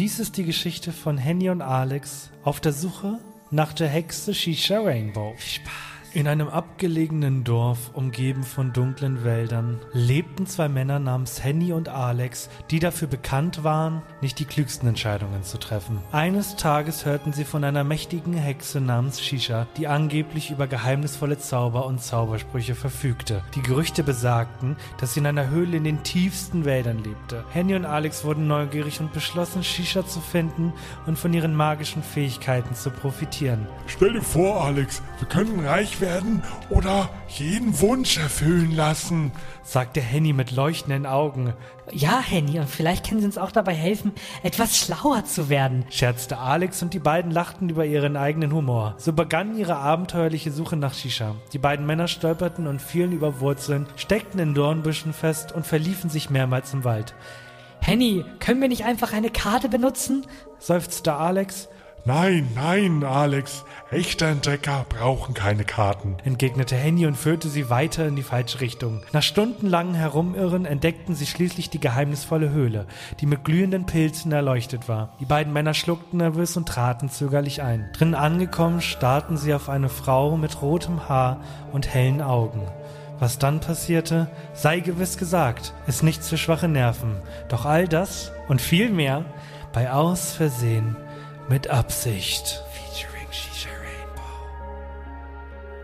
Dies ist die Geschichte von Henny und Alex auf der Suche nach der Hexe Shisha Rainbow. Viel Spaß. In einem abgelegenen Dorf, umgeben von dunklen Wäldern, lebten zwei Männer namens Henny und Alex, die dafür bekannt waren, nicht die klügsten Entscheidungen zu treffen. Eines Tages hörten sie von einer mächtigen Hexe namens Shisha, die angeblich über geheimnisvolle Zauber und Zaubersprüche verfügte. Die Gerüchte besagten, dass sie in einer Höhle in den tiefsten Wäldern lebte. Henny und Alex wurden neugierig und beschlossen, Shisha zu finden und von ihren magischen Fähigkeiten zu profitieren. Stell dir vor, Alex, wir könnten reich werden oder jeden Wunsch erfüllen lassen. sagte Henny mit leuchtenden Augen, Ja, Henny, und vielleicht können Sie uns auch dabei helfen, etwas schlauer zu werden. scherzte Alex und die beiden lachten über ihren eigenen Humor. So begann ihre abenteuerliche Suche nach Shisha. Die beiden Männer stolperten und fielen über Wurzeln, steckten in Dornbüschen fest und verliefen sich mehrmals im Wald. Henny, können wir nicht einfach eine Karte benutzen? Seufzte Alex, Nein, nein, Alex. Echte Entdecker brauchen keine Karten. entgegnete Henny und führte sie weiter in die falsche Richtung. Nach stundenlangem Herumirren entdeckten sie schließlich die geheimnisvolle Höhle, die mit glühenden Pilzen erleuchtet war. Die beiden Männer schluckten nervös und traten zögerlich ein. Drinnen angekommen, starrten sie auf eine Frau mit rotem Haar und hellen Augen. Was dann passierte, sei gewiss gesagt, ist nichts für schwache Nerven. Doch all das und viel mehr bei Aus Versehen mit Absicht. Featuring Shisha Rainbow.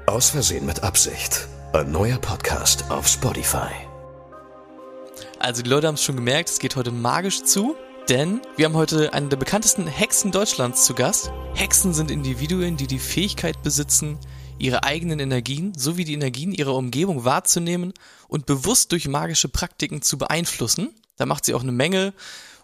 Aus Versehen mit Absicht. Ein neuer Podcast auf Spotify. Also die Leute haben es schon gemerkt, es geht heute magisch zu, denn wir haben heute eine der bekanntesten Hexen Deutschlands zu Gast. Hexen sind Individuen, die die Fähigkeit besitzen, ihre eigenen Energien sowie die Energien ihrer Umgebung wahrzunehmen und bewusst durch magische Praktiken zu beeinflussen. Da macht sie auch eine Menge,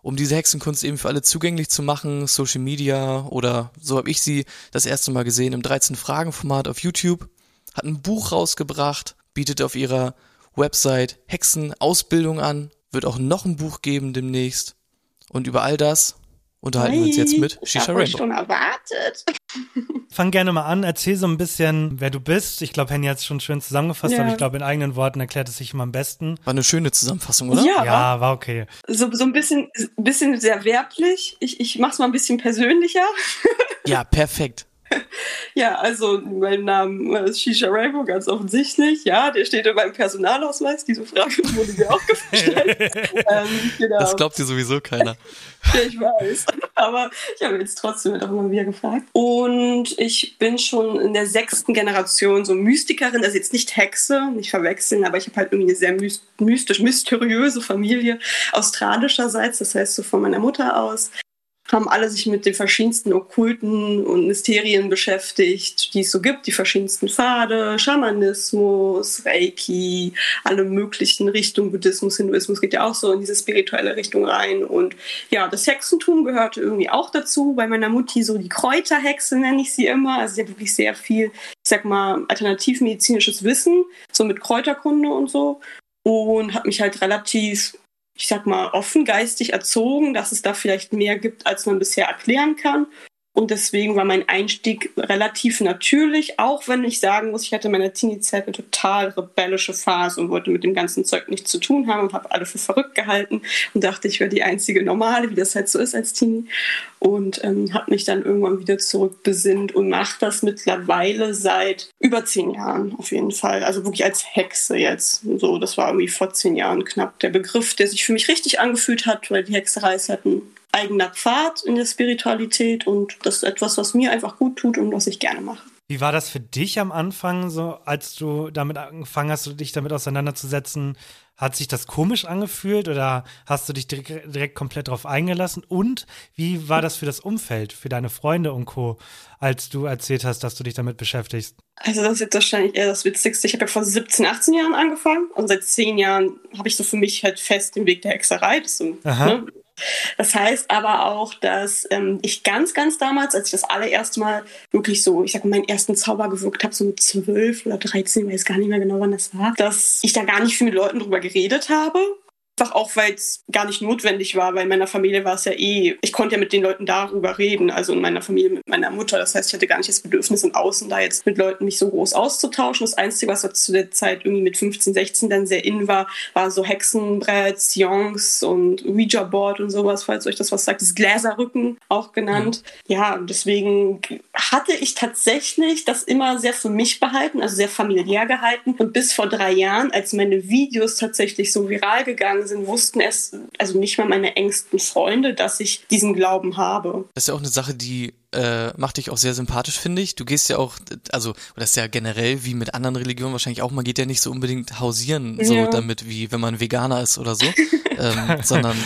um diese Hexenkunst eben für alle zugänglich zu machen. Social Media oder so habe ich sie das erste Mal gesehen im 13-Fragen-Format auf YouTube. Hat ein Buch rausgebracht, bietet auf ihrer Website Hexenausbildung an, wird auch noch ein Buch geben demnächst. Und über all das unterhalten wir uns jetzt mit Ich Shisha Rainbow. schon erwartet. Fang gerne mal an, erzähl so ein bisschen, wer du bist. Ich glaube, Henny hat es schon schön zusammengefasst, Ja. aber ich glaube, in eigenen Worten erklärt es sich immer am besten. War eine schöne Zusammenfassung, oder? Ja, Ja, war okay. so, so ein bisschen, bisschen sehr werblich. Ich, ich mach's mal ein bisschen persönlicher. Ja, perfekt. Ja, also mein Name ist Shisha Rainbow, ganz offensichtlich. Ja, der steht in meinem Personalausweis. Diese Frage wurde mir auch gestellt. ähm, genau. Das glaubt dir sowieso keiner. Ja, ich weiß. Aber ich habe jetzt trotzdem doch immer wieder gefragt. Und ich bin schon in der sechsten Generation so Mystikerin, also jetzt nicht Hexe, nicht verwechseln, aber ich habe halt irgendwie eine sehr mys- mystisch, mysteriöse Familie australischerseits, das heißt so von meiner Mutter aus haben alle sich mit den verschiedensten Okkulten und Mysterien beschäftigt, die es so gibt, die verschiedensten Pfade, Schamanismus, Reiki, alle möglichen Richtungen, Buddhismus, Hinduismus geht ja auch so in diese spirituelle Richtung rein. Und ja, das Hexentum gehörte irgendwie auch dazu. Bei meiner Mutti so die Kräuterhexe nenne ich sie immer. Also sie hat wirklich sehr viel, ich sag mal, alternativmedizinisches Wissen, so mit Kräuterkunde und so. Und hat mich halt relativ ich sag mal, offengeistig erzogen, dass es da vielleicht mehr gibt, als man bisher erklären kann. Und deswegen war mein Einstieg relativ natürlich, auch wenn ich sagen muss, ich hatte in meiner Teenie-Zeit eine total rebellische Phase und wollte mit dem ganzen Zeug nichts zu tun haben und habe alle für verrückt gehalten und dachte, ich wäre die einzige Normale, wie das halt so ist als Teenie. Und ähm, habe mich dann irgendwann wieder zurückbesinnt und mache das mittlerweile seit über zehn Jahren auf jeden Fall. Also wirklich als Hexe jetzt. So, das war irgendwie vor zehn Jahren knapp der Begriff, der sich für mich richtig angefühlt hat, weil die Hexerei ist halt ein eigener Pfad in der Spiritualität und das ist etwas, was mir einfach gut tut und was ich gerne mache. Wie war das für dich am Anfang, so als du damit angefangen hast, dich damit auseinanderzusetzen? Hat sich das komisch angefühlt oder hast du dich direkt, direkt komplett darauf eingelassen? Und wie war das für das Umfeld, für deine Freunde und Co., als du erzählt hast, dass du dich damit beschäftigst? Also das ist jetzt wahrscheinlich eher das Witzigste. Ich habe ja vor 17, 18 Jahren angefangen und seit 10 Jahren habe ich so für mich halt fest den Weg der Hexerei. Das so, ne, Das heißt aber auch, dass ähm, ich ganz, ganz damals, als ich das allererste Mal wirklich so, ich sag mal, meinen ersten Zauber gewirkt habe, so mit zwölf oder dreizehn, weiß gar nicht mehr genau, wann das war, dass ich da gar nicht viel mit Leuten drüber geredet habe Einfach auch, weil es gar nicht notwendig war, weil in meiner Familie war es ja eh, ich konnte ja mit den Leuten darüber reden, also in meiner Familie mit meiner Mutter. Das heißt, ich hatte gar nicht das Bedürfnis im Außen, da jetzt mit Leuten mich so groß auszutauschen. Das Einzige, was zu der Zeit irgendwie mit 15, 16 dann sehr in war, war so Hexenbrett, Siongs und Ouija-Board und sowas, falls euch das was sagt. Das Gläserrücken auch genannt. Mhm. Ja, deswegen hatte ich tatsächlich das immer sehr für mich behalten, also sehr familiär gehalten. Und bis vor drei Jahren, als meine Videos tatsächlich so viral gegangen gegangen sind, wussten es, also nicht mal meine engsten Freunde, dass ich diesen Glauben habe. Das ist ja auch eine Sache, die äh, macht dich auch sehr sympathisch, finde ich. Du gehst ja auch, also, das ist ja generell wie mit anderen Religionen wahrscheinlich auch, man geht ja nicht so unbedingt hausieren, so ja. damit, wie wenn man Veganer ist oder so, ähm, sondern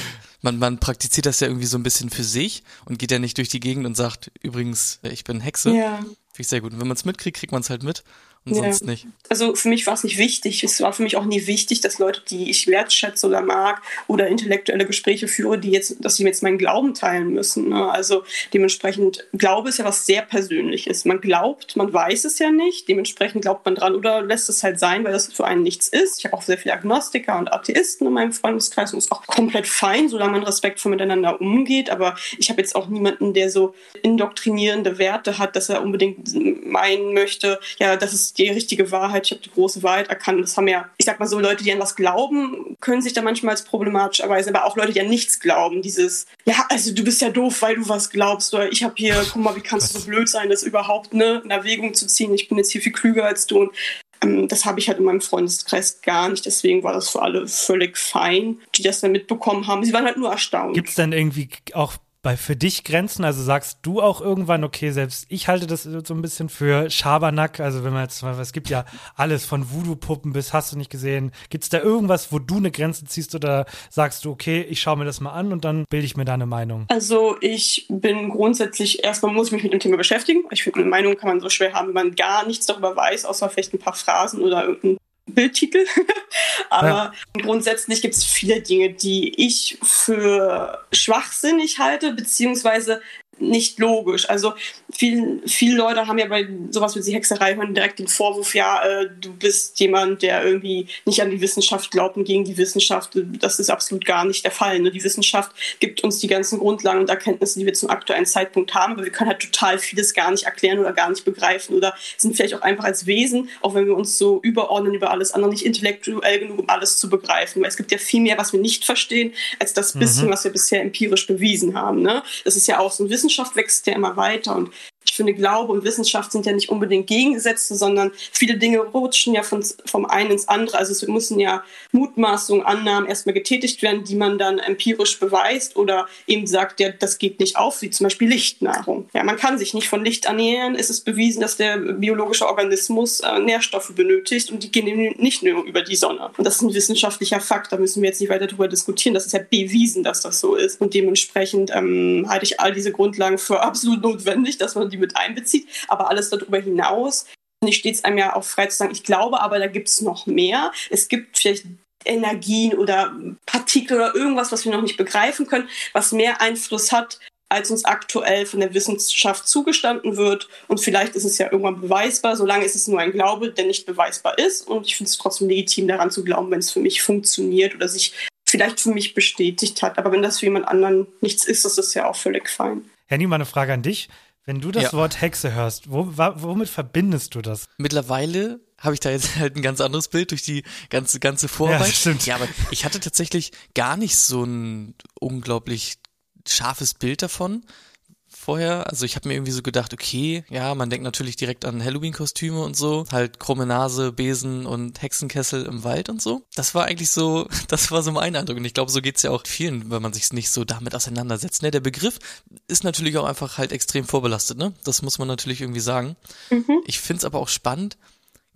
man, man praktiziert das ja irgendwie so ein bisschen für sich und geht ja nicht durch die Gegend und sagt, übrigens, ich bin Hexe. Ja. Finde ich sehr gut. Und wenn man es mitkriegt, kriegt man es halt mit und ja. sonst nicht. Also für mich war es nicht wichtig. Es war für mich auch nie wichtig, dass Leute, die ich wertschätze oder mag oder intellektuelle Gespräche führe, die jetzt, dass sie jetzt meinen Glauben teilen müssen. Ne? Also dementsprechend, Glaube ist ja was sehr Persönliches. Man glaubt, man weiß es ja nicht. Dementsprechend glaubt man dran oder lässt es halt sein, weil das für einen nichts ist. Ich habe auch sehr viele Agnostiker und Atheisten in meinem Freundeskreis und ist auch komplett fein, solange man respektvoll miteinander umgeht. Aber ich habe jetzt auch niemanden, der so indoktrinierende Werte hat, dass er unbedingt meinen möchte, ja, das ist die richtige Wahrheit, ich habe die große Wahrheit erkannt. Das haben ja, ich sag mal so, Leute, die an was glauben, können sich da manchmal als problematisch erweisen, aber auch Leute, die an nichts glauben. Dieses, ja, also du bist ja doof, weil du was glaubst, oder ich habe hier, guck mal, wie kannst du so blöd sein, das überhaupt ne, in Erwägung zu ziehen, ich bin jetzt hier viel klüger als du. Und ähm, das habe ich halt in meinem Freundeskreis gar nicht. Deswegen war das für alle völlig fein, die das dann mitbekommen haben. Sie waren halt nur erstaunt. Gibt es denn irgendwie auch bei für dich Grenzen? Also sagst du auch irgendwann, okay, selbst ich halte das so ein bisschen für Schabernack. Also wenn man jetzt, es gibt ja alles von Voodoo-Puppen bis hast du nicht gesehen. Gibt es da irgendwas, wo du eine Grenze ziehst oder sagst du, okay, ich schaue mir das mal an und dann bilde ich mir da eine Meinung? Also ich bin grundsätzlich, erstmal muss ich mich mit dem Thema beschäftigen. Ich finde, eine Meinung kann man so schwer haben, wenn man gar nichts darüber weiß, außer vielleicht ein paar Phrasen oder irgendein Bildtitel. Aber ja. grundsätzlich gibt es viele Dinge, die ich für schwachsinnig halte, beziehungsweise nicht logisch. Also viele viel Leute haben ja bei sowas wie die Hexerei hören direkt den Vorwurf, ja, äh, du bist jemand, der irgendwie nicht an die Wissenschaft glaubt und gegen die Wissenschaft. Das ist absolut gar nicht der Fall. Ne? Die Wissenschaft gibt uns die ganzen Grundlagen und Erkenntnisse, die wir zum aktuellen Zeitpunkt haben, aber wir können halt total vieles gar nicht erklären oder gar nicht begreifen oder sind vielleicht auch einfach als Wesen, auch wenn wir uns so überordnen über alles andere, nicht intellektuell genug, um alles zu begreifen. Weil es gibt ja viel mehr, was wir nicht verstehen, als das bisschen, mhm. was wir bisher empirisch bewiesen haben. Ne? Das ist ja auch so ein Wissen Wissenschaft wächst ja immer weiter und ich finde, Glaube und Wissenschaft sind ja nicht unbedingt Gegensätze, sondern viele Dinge rutschen ja von, vom einen ins andere. Also es müssen ja Mutmaßungen, Annahmen erstmal getätigt werden, die man dann empirisch beweist oder eben sagt, ja, das geht nicht auf, wie zum Beispiel Lichtnahrung. Ja, man kann sich nicht von Licht ernähren. Es ist bewiesen, dass der biologische Organismus äh, Nährstoffe benötigt und die gehen nicht nur über die Sonne. Und das ist ein wissenschaftlicher Fakt, da müssen wir jetzt nicht weiter darüber diskutieren. Das ist ja bewiesen, dass das so ist. Und dementsprechend ähm, halte ich all diese Grundlagen für absolut notwendig, dass man die mit einbezieht. Aber alles darüber hinaus, nicht steht es einem ja auch frei zu sagen, ich glaube aber, da gibt es noch mehr. Es gibt vielleicht Energien oder Partikel oder irgendwas, was wir noch nicht begreifen können, was mehr Einfluss hat, als uns aktuell von der Wissenschaft zugestanden wird. Und vielleicht ist es ja irgendwann beweisbar, solange ist es nur ein Glaube, der nicht beweisbar ist. Und ich finde es trotzdem legitim, daran zu glauben, wenn es für mich funktioniert oder sich vielleicht für mich bestätigt hat. Aber wenn das für jemand anderen nichts ist, ist das ja auch völlig fein. Henny, mal eine Frage an dich. Wenn du das ja. Wort Hexe hörst, wo, womit verbindest du das? Mittlerweile habe ich da jetzt halt ein ganz anderes Bild durch die ganze ganze Vorarbeit. Ja, stimmt. ja, aber ich hatte tatsächlich gar nicht so ein unglaublich scharfes Bild davon vorher. Also ich habe mir irgendwie so gedacht, okay, ja, man denkt natürlich direkt an Halloween-Kostüme und so, halt krumme Nase, Besen und Hexenkessel im Wald und so. Das war eigentlich so, das war so mein Eindruck. Und ich glaube, so geht's ja auch vielen, wenn man sich nicht so damit auseinandersetzt. Ne? Der Begriff ist natürlich auch einfach halt extrem vorbelastet, ne? Das muss man natürlich irgendwie sagen. Mhm. Ich find's aber auch spannend,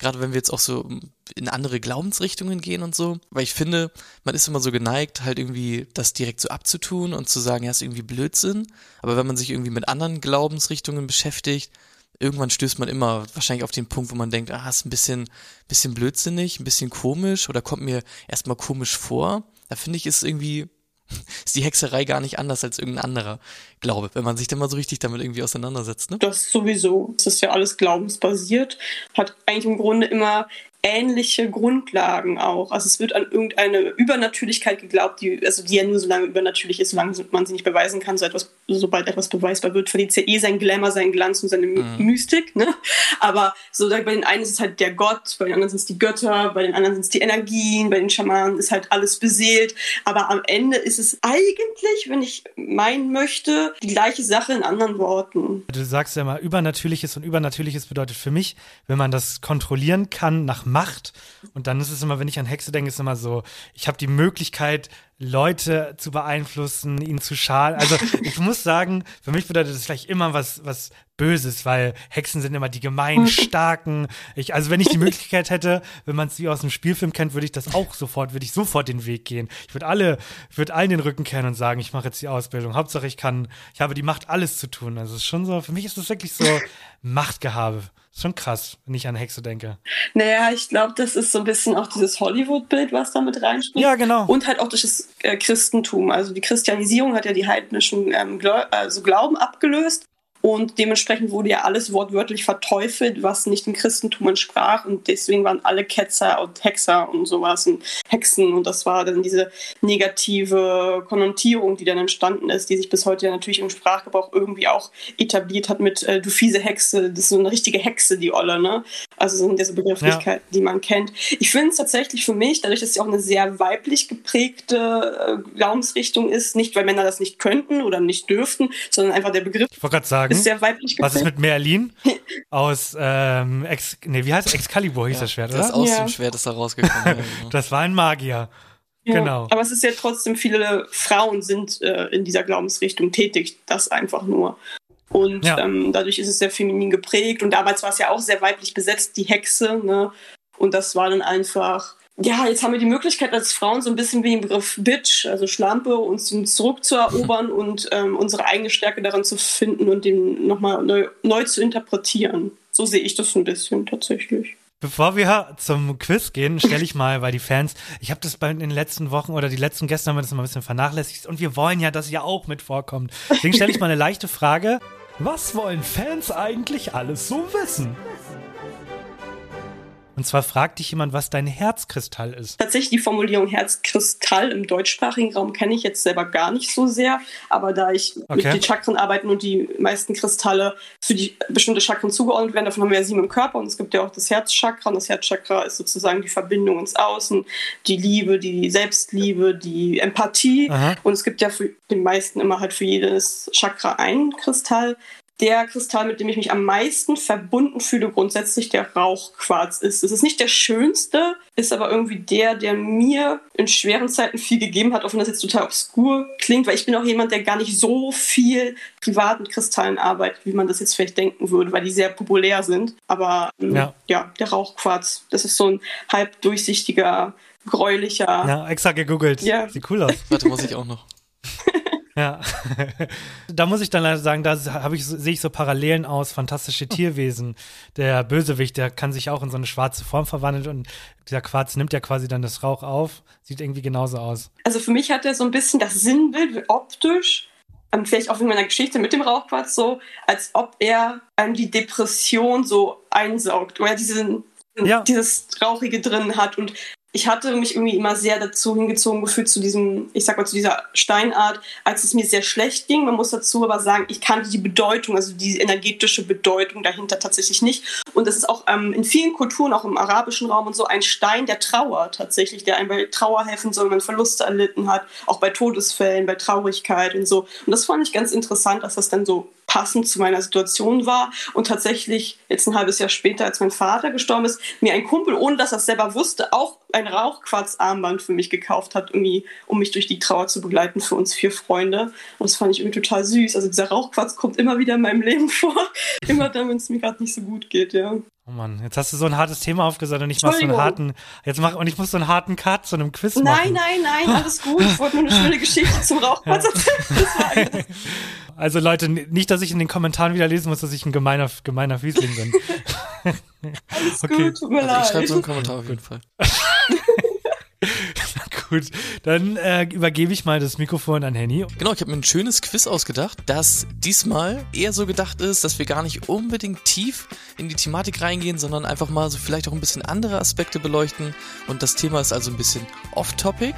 gerade wenn wir jetzt auch so in andere Glaubensrichtungen gehen und so, weil ich finde, man ist immer so geneigt, halt irgendwie das direkt so abzutun und zu sagen, ja, ist irgendwie Blödsinn, aber wenn man sich irgendwie mit anderen Glaubensrichtungen beschäftigt, irgendwann stößt man immer wahrscheinlich auf den Punkt, wo man denkt, ah, ist ein bisschen, bisschen blödsinnig, ein bisschen komisch oder kommt mir erstmal komisch vor. Da finde ich, ist irgendwie ist die Hexerei gar nicht anders als irgendein anderer Glaube, wenn man sich dann mal so richtig damit irgendwie auseinandersetzt. Ne? Das sowieso. Das ist ja alles glaubensbasiert. Hat eigentlich im Grunde immer ähnliche Grundlagen auch. Also es wird an irgendeine Übernatürlichkeit geglaubt, die, also die ja nur so lange übernatürlich ist, solange man sie nicht beweisen kann. So etwas, sobald etwas beweisbar wird, verliert ja eh sein Glamour, seinen Glanz und seine mhm. Mystik. Ne? Aber so bei den einen ist es halt der Gott, bei den anderen sind es die Götter, bei den anderen sind es die Energien, bei den Schamanen ist halt alles beseelt. Aber am Ende ist es eigentlich, wenn ich meinen möchte, die gleiche Sache in anderen Worten. Du sagst ja mal Übernatürliches und Übernatürliches bedeutet für mich, wenn man das kontrollieren kann nach Macht. Und dann ist es immer, wenn ich an Hexe denke, ist es immer so, ich habe die Möglichkeit, Leute zu beeinflussen, ihnen zu schaden. Also ich muss sagen, für mich bedeutet das vielleicht immer was, was Böses, weil Hexen sind immer die gemein starken. Ich, also wenn ich die Möglichkeit hätte, wenn man es wie aus dem Spielfilm kennt, würde ich das auch sofort, würde ich sofort den Weg gehen. Ich würde alle, würde allen den Rücken kennen und sagen, ich mache jetzt die Ausbildung. Hauptsache ich kann, ich habe die Macht, alles zu tun. Also es ist schon so, für mich ist das wirklich so Machtgehabe. Schon krass, wenn ich an Hexe denke. Naja, ich glaube, das ist so ein bisschen auch dieses Hollywood-Bild, was da mit reinspielt. Ja, genau. Und halt auch durch das äh, Christentum. Also die Christianisierung hat ja die heidnischen ähm, Gläu also Glauben abgelöst. Und dementsprechend wurde ja alles wortwörtlich verteufelt, was nicht dem Christentum entsprach. Und deswegen waren alle Ketzer und Hexer und sowas und Hexen. Und das war dann diese negative Konnotierung, die dann entstanden ist, die sich bis heute ja natürlich im Sprachgebrauch irgendwie auch etabliert hat mit äh, du fiese Hexe. Das ist so eine richtige Hexe, die Olle, ne? Also sind diese Begrifflichkeiten, ja. die man kennt. Ich finde es tatsächlich für mich, dadurch, dass sie auch eine sehr weiblich geprägte äh, Glaubensrichtung ist, nicht weil Männer das nicht könnten oder nicht dürften, sondern einfach der Begriff. Ich wollte gerade sagen, ist sehr weiblich geprägt. Was ist mit Merlin aus, ähm, Ex, nee, wie heißt es? Excalibur hieß ja, das Schwert, oder? Das aus ja. dem Schwert ist da rausgekommen. genau. Das war ein Magier. Ja, genau. Aber es ist ja trotzdem, viele Frauen sind äh, in dieser Glaubensrichtung tätig, das einfach nur. Und ja. ähm, dadurch ist es sehr feminin geprägt. Und damals war es ja auch sehr weiblich besetzt, die Hexe. Ne? Und das war dann einfach ja, jetzt haben wir die Möglichkeit als Frauen so ein bisschen wie im Begriff Bitch, also Schlampe, uns zurückzuerobern und ähm, unsere eigene Stärke daran zu finden und den nochmal neu, neu zu interpretieren. So sehe ich das ein bisschen tatsächlich. Bevor wir zum Quiz gehen, stelle ich mal, weil die Fans, ich habe das bei in den letzten Wochen oder die letzten gestern haben wir das mal ein bisschen vernachlässigt und wir wollen ja, dass ihr auch mit vorkommt. Deswegen stelle ich mal eine leichte Frage. Was wollen Fans eigentlich alles so wissen? Und zwar fragt dich jemand, was dein Herzkristall ist. Tatsächlich die Formulierung Herzkristall im deutschsprachigen Raum kenne ich jetzt selber gar nicht so sehr. Aber da ich okay. mit den Chakren arbeite und die meisten Kristalle für die bestimmte Chakren zugeordnet werden, davon haben wir ja sieben im Körper und es gibt ja auch das Herzchakra. Und das Herzchakra ist sozusagen die Verbindung ins Außen, die Liebe, die Selbstliebe, die Empathie. Aha. Und es gibt ja für den meisten immer halt für jedes Chakra ein Kristall der Kristall, mit dem ich mich am meisten verbunden fühle, grundsätzlich der Rauchquarz ist. Es ist nicht der schönste, ist aber irgendwie der, der mir in schweren Zeiten viel gegeben hat, auch wenn das jetzt total obskur klingt, weil ich bin auch jemand, der gar nicht so viel privat mit Kristallen arbeitet, wie man das jetzt vielleicht denken würde, weil die sehr populär sind. Aber ähm, ja, ja der Rauchquarz, das ist so ein halb durchsichtiger, gräulicher. Ja, extra gegoogelt. Ja. Sieht cool aus. Warte, muss ich auch noch. Ja. da muss ich dann leider sagen, da ich, sehe ich so Parallelen aus, fantastische Tierwesen. Der Bösewicht, der kann sich auch in so eine schwarze Form verwandeln und dieser Quarz nimmt ja quasi dann das Rauch auf. Sieht irgendwie genauso aus. Also für mich hat er so ein bisschen das Sinnbild optisch, vielleicht auch in meiner Geschichte mit dem Rauchquarz so, als ob er ähm, die Depression so einsaugt, oder diesen, ja. dieses Rauchige drin hat und ich hatte mich irgendwie immer sehr dazu hingezogen gefühlt zu diesem, ich sag mal, zu dieser Steinart, als es mir sehr schlecht ging. Man muss dazu aber sagen, ich kannte die Bedeutung, also die energetische Bedeutung dahinter tatsächlich nicht. Und das ist auch ähm, in vielen Kulturen, auch im arabischen Raum und so, ein Stein der Trauer tatsächlich, der einem bei Trauer helfen soll, wenn man Verluste erlitten hat, auch bei Todesfällen, bei Traurigkeit und so. Und das fand ich ganz interessant, dass das dann so passend zu meiner Situation war und tatsächlich jetzt ein halbes Jahr später, als mein Vater gestorben ist, mir ein Kumpel, ohne dass er es selber wusste, auch ein Rauchquarzarmband für mich gekauft hat, irgendwie, um mich durch die Trauer zu begleiten für uns vier Freunde. Und das fand ich irgendwie total süß. Also dieser Rauchquarz kommt immer wieder in meinem Leben vor. immer dann, wenn es mir gerade nicht so gut geht, ja. Oh Mann, jetzt hast du so ein hartes Thema aufgesagt und ich mach so einen harten, jetzt mach, und ich muss so einen harten Cut zu einem Quiz nein, machen. Nein, nein, nein, alles gut. Ich wollte nur eine schöne Geschichte zum Rauchquarz erzählen. Also Leute, nicht, dass ich in den Kommentaren wieder lesen muss, dass ich ein gemeiner, gemeiner Fiesling bin. Alles okay. gut, tut mir also leid. Ich schreibe so einen Kommentar auf jeden Fall. Gut, dann äh, übergebe ich mal das Mikrofon an Henny. Genau, ich habe mir ein schönes Quiz ausgedacht, das diesmal eher so gedacht ist, dass wir gar nicht unbedingt tief in die Thematik reingehen, sondern einfach mal so vielleicht auch ein bisschen andere Aspekte beleuchten. Und das Thema ist also ein bisschen off-topic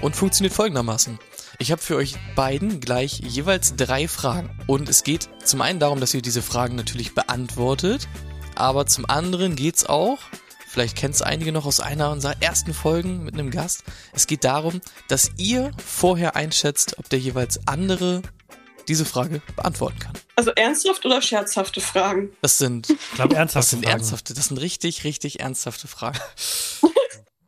und funktioniert folgendermaßen. Ich habe für euch beiden gleich jeweils drei Fragen. Und es geht zum einen darum, dass ihr diese Fragen natürlich beantwortet, aber zum anderen geht's auch Vielleicht kennt es einige noch aus einer unserer ersten Folgen mit einem Gast. Es geht darum, dass ihr vorher einschätzt, ob der jeweils andere diese Frage beantworten kann. Also ernsthaft oder scherzhafte Fragen? Das sind, Ich glaube, das ernsthaft. sind ernsthafte, das sind richtig, richtig ernsthafte Fragen.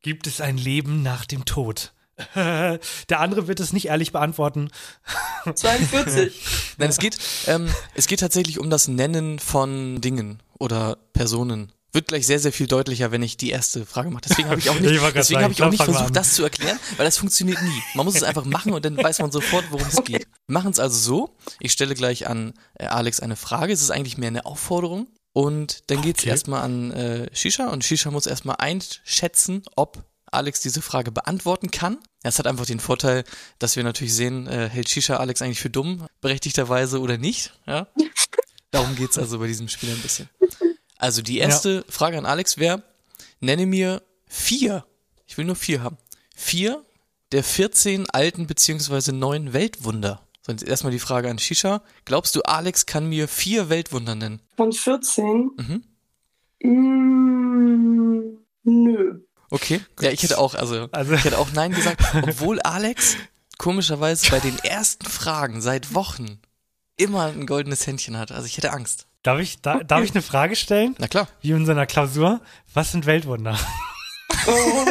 Gibt es ein Leben nach dem Tod? Der andere wird es nicht ehrlich beantworten. 42. Nein, es geht, ähm, es geht tatsächlich um das Nennen von Dingen oder Personen. Wird gleich sehr, sehr viel deutlicher, wenn ich die erste Frage mache. Deswegen habe ich auch nicht, Ich deswegen sagen, habe ich auch ich nicht versucht, das zu erklären, weil das funktioniert nie. Man muss es einfach machen und dann weiß man sofort, worum es geht. Wir machen es also so. Ich stelle gleich an äh, Alex eine Frage. Es ist eigentlich mehr eine Aufforderung. Und dann geht's Okay. erstmal an äh, Shisha und Shisha muss erstmal einschätzen, ob Alex diese Frage beantworten kann. Es hat einfach den Vorteil, dass wir natürlich sehen, äh, hält Shisha Alex eigentlich für dumm, berechtigterweise oder nicht. Ja? Darum geht's also bei diesem Spiel ein bisschen. Also die erste Frage an Alex wäre, nenne mir vier, ich will nur vier haben, vier der 14 alten beziehungsweise neuen Weltwunder. So, jetzt erstmal die Frage an Shisha. Glaubst du, Alex kann mir vier Weltwunder nennen? Von 14? Mhm. Mm, nö. Okay. Ja, ich hätte auch, also, Also- ich hätte auch Nein gesagt, obwohl Alex komischerweise bei den ersten Fragen seit Wochen immer ein goldenes Händchen hat. Also ich hätte Angst. Darf ich, da, darf ich eine Frage stellen? Na klar. Wie in so einer Klausur? Was sind Weltwunder? Oh.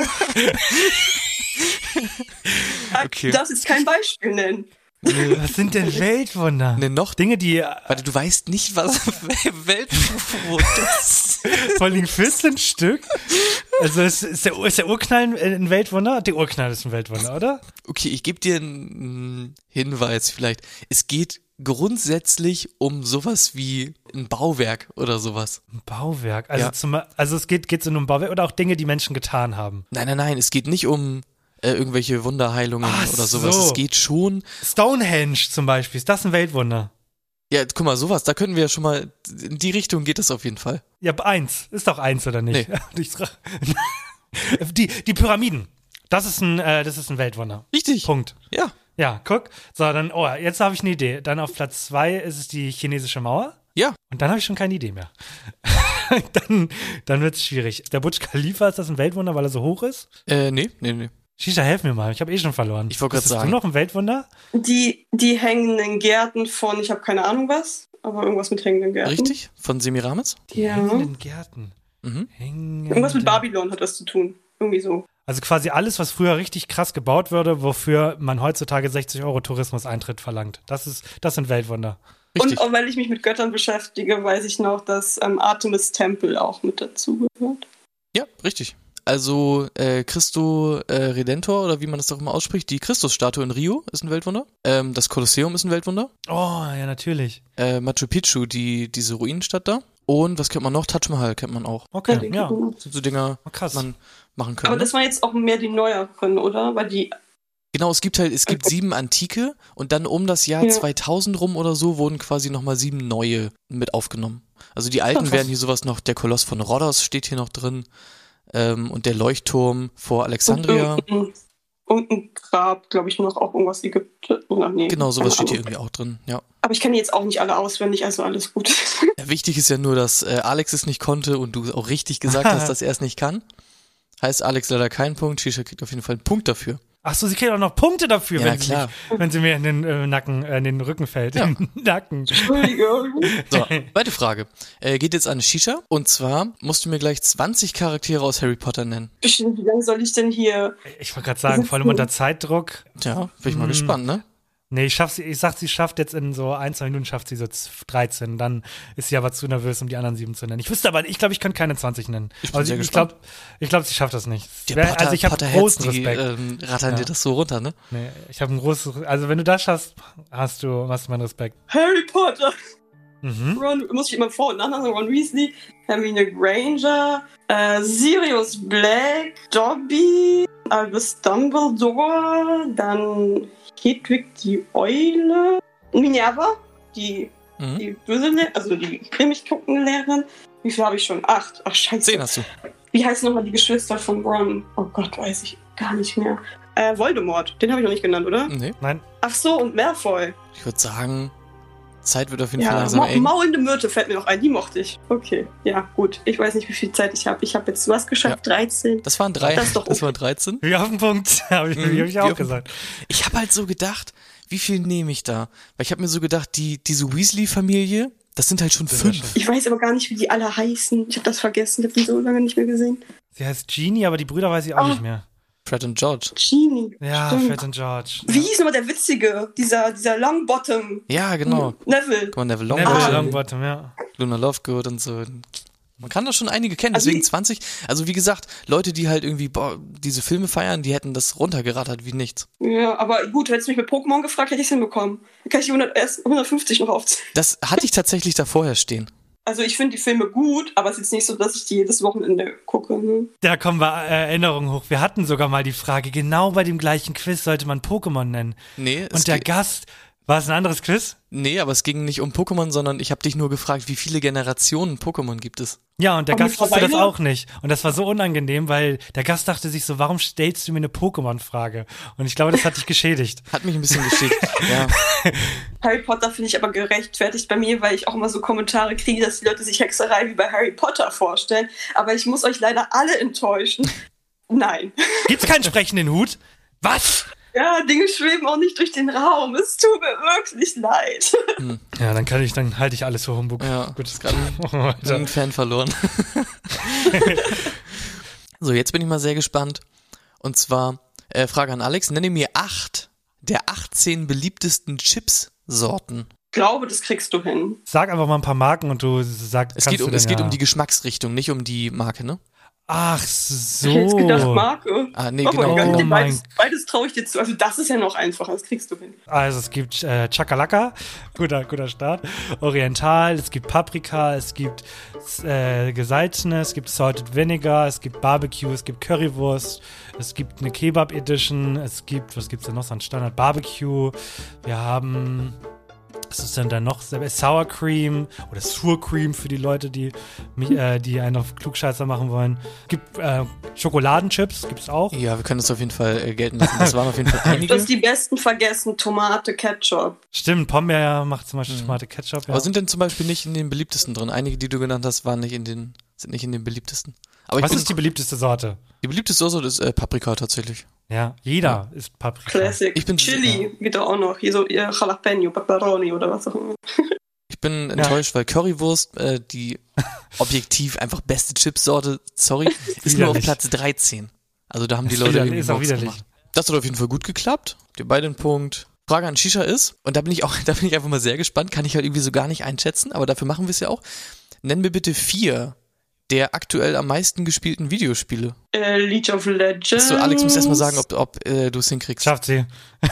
Okay. Du darfst jetzt kein Beispiel nennen. Was sind denn Weltwunder? Ne, noch Dinge, die Warte, du weißt nicht, was Weltwunder ist. vor allem 14 Stück. Also ist, ist, der, ist der Urknall ein Weltwunder? Der Urknall ist ein Weltwunder, oder? Okay, ich gebe dir einen Hinweis vielleicht. Es geht grundsätzlich um sowas wie ein Bauwerk oder sowas. Ein Bauwerk. Also, Ja. zum, also es geht, so um Bauwerk oder auch Dinge, die Menschen getan haben. Nein, nein, nein, es geht nicht um äh, irgendwelche Wunderheilungen Ach oder sowas. so. Es geht schon. Stonehenge zum Beispiel, ist das ein Weltwunder? Ja, guck mal, sowas, da könnten wir ja schon mal. In die Richtung geht es auf jeden Fall. Ja, eins. Ist doch eins, oder nicht? Nee. Die, die Pyramiden. Das ist ein, äh, das ist ein Weltwunder. Richtig. Punkt. Ja. Ja, guck. So, dann, oh, jetzt habe ich eine Idee. Dann auf Platz zwei ist es die chinesische Mauer. Ja. Und dann habe ich schon keine Idee mehr. dann dann wird es schwierig. Der Burj Khalifa, ist das ein Weltwunder, weil er so hoch ist? Äh, nee, nee, nee. Shisha, helf mir mal. Ich habe eh schon verloren. Ich wollte sagen. du noch ein Weltwunder? Die, die hängenden Gärten von, ich habe keine Ahnung was, aber irgendwas mit hängenden Gärten. Richtig? Von Semiramis? Die Ja. hängenden Gärten. Mhm. Hängende. Irgendwas mit Babylon hat das zu tun. Irgendwie so. Also quasi alles, was früher richtig krass gebaut wurde, wofür man heutzutage 60 Euro Tourismuseintritt verlangt. Das ist, das sind Weltwunder. Richtig. Und auch weil ich mich mit Göttern beschäftige, weiß ich noch, dass ähm, Artemis-Tempel auch mit dazu gehört. Ja, richtig. Also äh, Christo äh, Redentor oder wie man das doch immer ausspricht, die Christusstatue in Rio ist ein Weltwunder. Ähm, das Kolosseum ist ein Weltwunder. Oh, ja, natürlich. Äh, Machu Picchu, die diese Ruinenstadt da. Und was kennt man noch? Taj Mahal kennt man auch. Okay, ja. Das sind so Dinger, Oh, krass. die man machen kann. Aber das waren jetzt auch mehr die neueren, oder? Weil die Genau, es gibt halt, es gibt sieben antike und dann um das Jahr Ja. 2000 rum oder so wurden quasi nochmal sieben neue mit aufgenommen. Also die alten Krass. wären hier sowas noch, der Koloss von Rhodos steht hier noch drin ähm, und der Leuchtturm vor und Alexandria. irgendein, irgendein Grab, glaube ich, noch auch irgendwas Ägypten. Oder nee, Genau, sowas steht hier irgendwie auch drin, ja. Aber ich kenne jetzt auch nicht alle auswendig, also alles gut. ja. Wichtig ist ja nur, dass äh, Alex es nicht konnte und du auch richtig gesagt hast, dass er es nicht kann. Heißt Alex leider keinen Punkt, Shisha kriegt auf jeden Fall einen Punkt dafür. Ach so, sie kriegt auch noch Punkte dafür, Ja, wenn, sie mich, wenn sie mir in den äh, Nacken, äh, in den Rücken fällt. Ja. Nacken. Entschuldigung. So, zweite Frage. Äh, geht jetzt an Shisha und zwar musst du mir gleich 20 Charaktere aus Harry Potter nennen. Bestimmt, Wie lange soll ich denn hier? Ich wollte gerade sagen, vor allem unter Zeitdruck. Tja, bin ich mal Hm. gespannt, ne? Nee, ich schaff sie, ich sag, sie schafft jetzt in so ein, zwei Minuten schafft sie so z- 13. Dann ist sie aber zu nervös, um die anderen sieben zu nennen. Ich wüsste aber, ich glaube, ich könnte keine 20 nennen. Ich sehr ich glaube, ich glaube, sie schafft das nicht. Die Wer- Potter, also ich habe großen die Respekt. ähm, rattern Ja. dir das so runter, ne? nee, ich habe ein großes, also wenn du das schaffst, hast du, hast du meinen Respekt. Harry Potter. Mhm. Ron, muss ich immer Vor- und sagen? Ron Weasley, Hermine Granger, äh, Sirius Black, Dobby, Albus Dumbledore, dann Hedwig die Eule, Minerva, die, Mhm. die böse, also die grimmig guckende Lehrerin. Wie viel habe ich schon? Acht. Ach, scheiße. Zehn hast du. Wie heißen nochmal die Geschwister von Ron? Oh Gott, weiß ich gar nicht mehr. Äh, Voldemort, den habe ich noch nicht genannt, oder? Nee. Nein, Ach so, und Malfoy. Ich würde sagen, Zeit wird auf jeden Fall Ja, langsam Ma eng. maulende Myrte fällt mir noch ein, die mochte ich. Okay, ja, gut. Ich weiß nicht, wie viel Zeit ich habe. Ich habe jetzt was geschafft? 13. Das waren drei. Das ist doch das okay. waren 13. wie auf den Punkt, habe ich, Mhm, wie hab ich auch gesagt. Ich habe halt so gedacht, wie viel nehme ich da? Weil ich habe mir so gedacht, die, diese Weasley-Familie, das sind halt schon fünf. ja Ich weiß aber gar nicht, wie die alle heißen. Ich habe das vergessen. Ich habe die so lange nicht mehr gesehen. Sie heißt Genie, aber die Brüder weiß ich auch Oh. nicht mehr. Fred und George. Genie. Ja, Stimmt. Fred und George. Wie hieß nochmal der Witzige? Dieser, dieser Longbottom. Ja, genau. Neville. Guck mal, Neville Neville Longbottom, Longbottom, ja. Luna Lovegood und so. Man kann da schon einige kennen, Also deswegen die- 20. Also wie gesagt, Leute, die halt irgendwie boah, diese Filme feiern, die hätten das runtergerattert wie nichts. Ja, aber gut, hättest du mich mit Pokémon gefragt, hätte ich es hinbekommen. Dann kann ich die 100, erst 150 noch aufzählen. Das hatte ich tatsächlich da vorher stehen. Also ich finde die Filme gut, aber es ist jetzt nicht so, dass ich die jedes Wochenende gucke. Ne? Da kommen wir äh, Erinnerungen hoch. Wir hatten sogar mal die Frage, genau bei dem gleichen Quiz sollte man Pokémon nennen. Nee, es Und der Gast, war es ein anderes Quiz? nee, aber es ging nicht um Pokémon, sondern ich habe dich nur gefragt, wie viele Generationen Pokémon gibt es? Ja, und der Aber Gast wusste das mittlerweile- auch nicht. Und das war so unangenehm, weil der Gast dachte sich so, warum stellst du mir eine Pokémon-Frage? Und ich glaube, das hat dich geschädigt. Hat mich ein bisschen geschickt. ja. Harry Potter finde ich aber gerechtfertigt bei mir, weil ich auch immer so Kommentare kriege, dass die Leute sich Hexerei wie bei Harry Potter vorstellen. Aber ich muss euch leider alle enttäuschen. Nein. Gibt's keinen sprechenden Hut? Was? Ja, Dinge schweben auch nicht durch den Raum. Es tut mir wirklich leid. Ja, dann kann ich, dann halte ich alles für Humbug. Ja, Gut. ist gerade einen Fan verloren. so, jetzt bin ich mal sehr gespannt. Und zwar, äh, Frage an Alex, nenne mir acht der 18 beliebtesten Chips-Sorten. Ich glaube, das kriegst du hin. Sag einfach mal ein paar Marken und du sagst, Es geht, um, du es denn, geht ja. um die Geschmacksrichtung, nicht um die Marke, ne? Ach Ich so. hätte jetzt gedacht, Marke. Ah, nee, Oh genau. mein Gott, Oh beides, mein- beides traue ich dir zu. Also das ist ja noch einfacher, das kriegst du hin. Also es gibt äh, Chakalaka, guter, guter Start. Oriental, es gibt Paprika, es gibt äh, gesalzene, es gibt Salted Vinegar, es gibt Barbecue, es gibt Currywurst, es gibt eine Kebab Edition, es gibt, was gibt's denn noch so ein Standard Barbecue. Wir haben, was ist denn da noch? Sour Cream oder Sour Cream für die Leute, die, äh, die einen auf Klugscheißer machen wollen. Es gibt äh, Schokoladenchips, gibt's auch. Ja, wir können das auf jeden Fall äh, gelten lassen. Das waren auf jeden Fall Du einige. hast die besten vergessen. Tomate, Ketchup. Stimmt, Pombeer macht zum Beispiel Tomate Ketchup. Ja. Mhm. Aber sind denn zum Beispiel nicht in den beliebtesten drin? Einige, die du genannt hast, waren nicht in den, sind nicht in den beliebtesten. Aber was bin, ist die beliebteste Sorte? die beliebteste Sorte ist äh, Paprika tatsächlich. Ja, jeder ist Paprika. Classic. Ich bin- Chili geht da auch noch. Hier so ihr Jalapeno, Pepperoni oder was auch immer. Ich bin enttäuscht, weil Currywurst, äh, die objektiv einfach beste Chipsorte, sorry, ist nur auf. Platz 13. Also da haben die Leute widerlich, irgendwie ist auch gemacht. Das hat auf jeden Fall gut geklappt. Habt ihr beide einen Punkt. Frage an Shisha ist, und da bin ich auch, da bin ich einfach mal sehr gespannt, kann ich halt irgendwie so gar nicht einschätzen, aber dafür machen wir es ja auch. Nenn mir bitte vier der aktuell am meisten gespielten Videospiele. Äh, League of Legends. So, Alex muss erstmal sagen, ob, ob äh, du es hinkriegst. Schafft sie.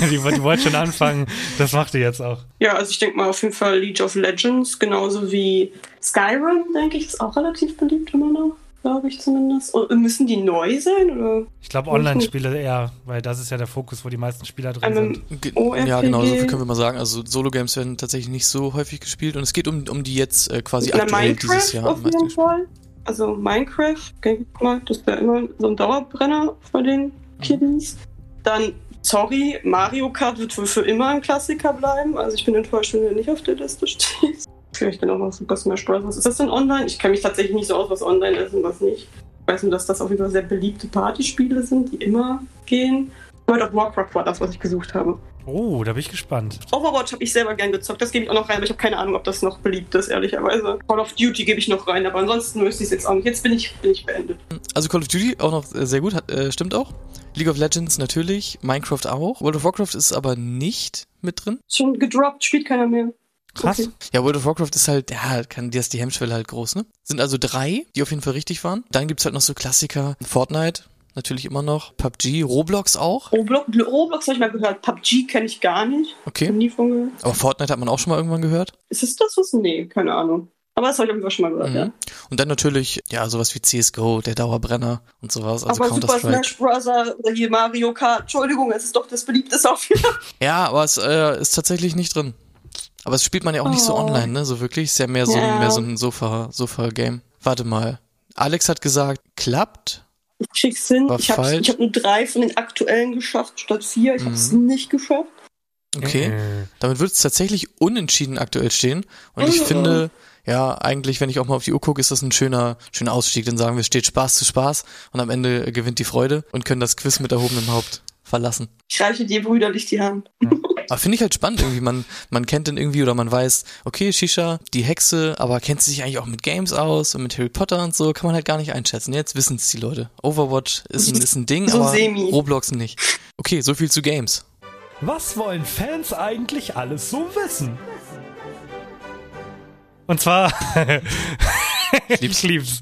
die, die wollte schon anfangen. Das macht die jetzt auch. Ja, also ich denke mal auf jeden Fall League of Legends, genauso wie Skyrim, denke ich, ist auch relativ beliebt immer noch, glaube ich zumindest. Und müssen die neu sein oder? Ich glaube Online-Spiele eher, weil das ist ja der Fokus, wo die meisten Spieler drin Ähm, sind. ORPG. Ja, genau, so viel können wir mal sagen. Also Solo-Games werden tatsächlich nicht so häufig gespielt und es geht um, um die jetzt äh, quasi Na, aktuell dieses Minecraft Jahr auf jeden. Fall. Also Minecraft, denke ich mal, das wäre immer so ein Dauerbrenner von den Kiddies. Dann, sorry, Mario Kart wird wohl für immer ein Klassiker bleiben. Also ich bin enttäuscht, wenn er nicht auf der Liste steht. Vielleicht dann auch noch Super Smash Bros. Was ist das denn online? Ich kenne mich tatsächlich nicht so aus, was online ist und was nicht. Ich weiß nur, dass das auf jeden Fall sehr beliebte Partyspiele sind, die immer gehen. World of Warcraft war das, was ich gesucht habe. Oh, da bin ich gespannt. Overwatch habe ich selber gern gezockt. Das gebe ich auch noch rein, aber ich habe keine Ahnung, ob das noch beliebt ist, ehrlicherweise. Call of Duty gebe ich noch rein, aber ansonsten müsste ich es jetzt auch nicht. Jetzt bin ich, bin ich beendet. Also Call of Duty auch noch äh, sehr gut, hat, äh, stimmt auch. League of Legends natürlich, Minecraft auch. World of Warcraft ist aber nicht mit drin. Schon gedroppt, spielt keiner mehr. Krass. Okay. Ja, World of Warcraft ist halt, ja, kann, die ist die Hemmschwelle halt groß, ne? Sind also drei, die auf jeden Fall richtig waren. Dann gibt's halt noch so Klassiker. Fortnite, natürlich immer noch. PUBG, Roblox auch. Roblox, Roblox habe ich mal gehört. PUBG kenne ich gar nicht. Okay. nie von gehört. Aber Fortnite hat man auch schon mal irgendwann gehört. Ist es das was? Nee, keine Ahnung. Aber das habe ich auf jeden Fall schon mal gehört, Mhm. ja. Und dann natürlich, ja, sowas wie CSGO, der Dauerbrenner und sowas, also aber Super. Smash Bros. oder hier Mario Kart, Entschuldigung, es ist doch das beliebteste auf jeden Fall. Ja, aber es äh, ist tatsächlich nicht drin. Aber es spielt man ja auch nicht so Oh. online, ne? So wirklich. Ist ja mehr so, Ja. mehr so ein Sofa, Sofa-Game. Warte mal. Alex hat gesagt, klappt. Ich krieg's hin. War ich habe hab nur drei von den aktuellen geschafft, statt vier. Ich habe es nicht geschafft. Okay. Äh, Damit wird es tatsächlich unentschieden aktuell stehen. Und ich Mhm. finde, ja, eigentlich, wenn ich auch mal auf die Uhr gucke, ist das ein schöner, schöner Ausstieg. Dann sagen wir, es steht Spaß zu Spaß und am Ende gewinnt die Freude und können das Quiz mit erhobenem Haupt verlassen. Ich reiche dir brüderlich die Hand. Aber finde ich halt spannend irgendwie. Man, man kennt den irgendwie oder man weiß, okay, Shisha, die Hexe, aber kennt sie sich eigentlich auch mit Games aus und mit Harry Potter und so, kann man halt gar nicht einschätzen. Jetzt wissen es die Leute. Overwatch ist ein, ist ein Ding, So aber semi. Roblox nicht. Okay, so viel zu Games. Was wollen Fans eigentlich alles so wissen? Und zwar. ich lieb's.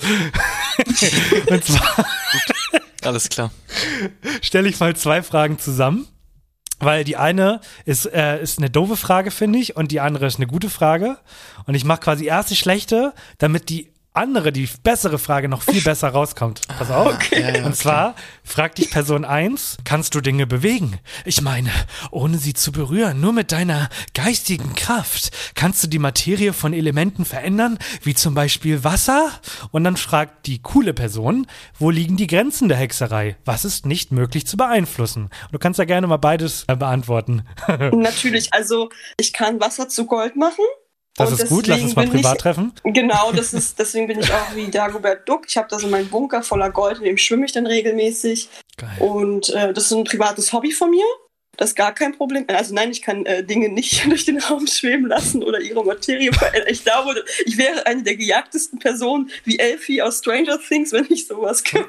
Und zwar Alles klar. stelle ich mal zwei Fragen zusammen. Weil die eine ist, äh, ist eine doofe Frage, finde ich, und die andere ist eine gute Frage. Und ich mache quasi erst die schlechte, damit die andere, die bessere Frage noch viel besser rauskommt. Pass auf. Ja, ja, Und zwar fragt dich Person 1, kannst du Dinge bewegen? Ich meine, ohne sie zu berühren, nur mit deiner geistigen Kraft. Kannst du die Materie von Elementen verändern, wie zum Beispiel Wasser? Und dann fragt die coole Person, wo liegen die Grenzen der Hexerei? Was ist nicht möglich zu beeinflussen? Und du kannst ja gerne mal beides äh, beantworten. Natürlich, also ich kann Wasser zu Gold machen. Das Und ist gut, lass uns mal bin ich- privat treffen. Genau, das ist, deswegen bin ich auch wie Dagobert Duck. Ich habe da so meinen Bunker voller Gold, in dem schwimme ich dann regelmäßig. Geil. Und äh, das ist ein privates Hobby von mir. Das ist gar kein Problem. Also nein, ich kann äh, Dinge nicht durch den Raum schweben lassen oder ihre Materie verändern. Ich glaube, ich wäre eine der gejagtesten Personen wie Elfie aus Stranger Things, wenn ich sowas könnte.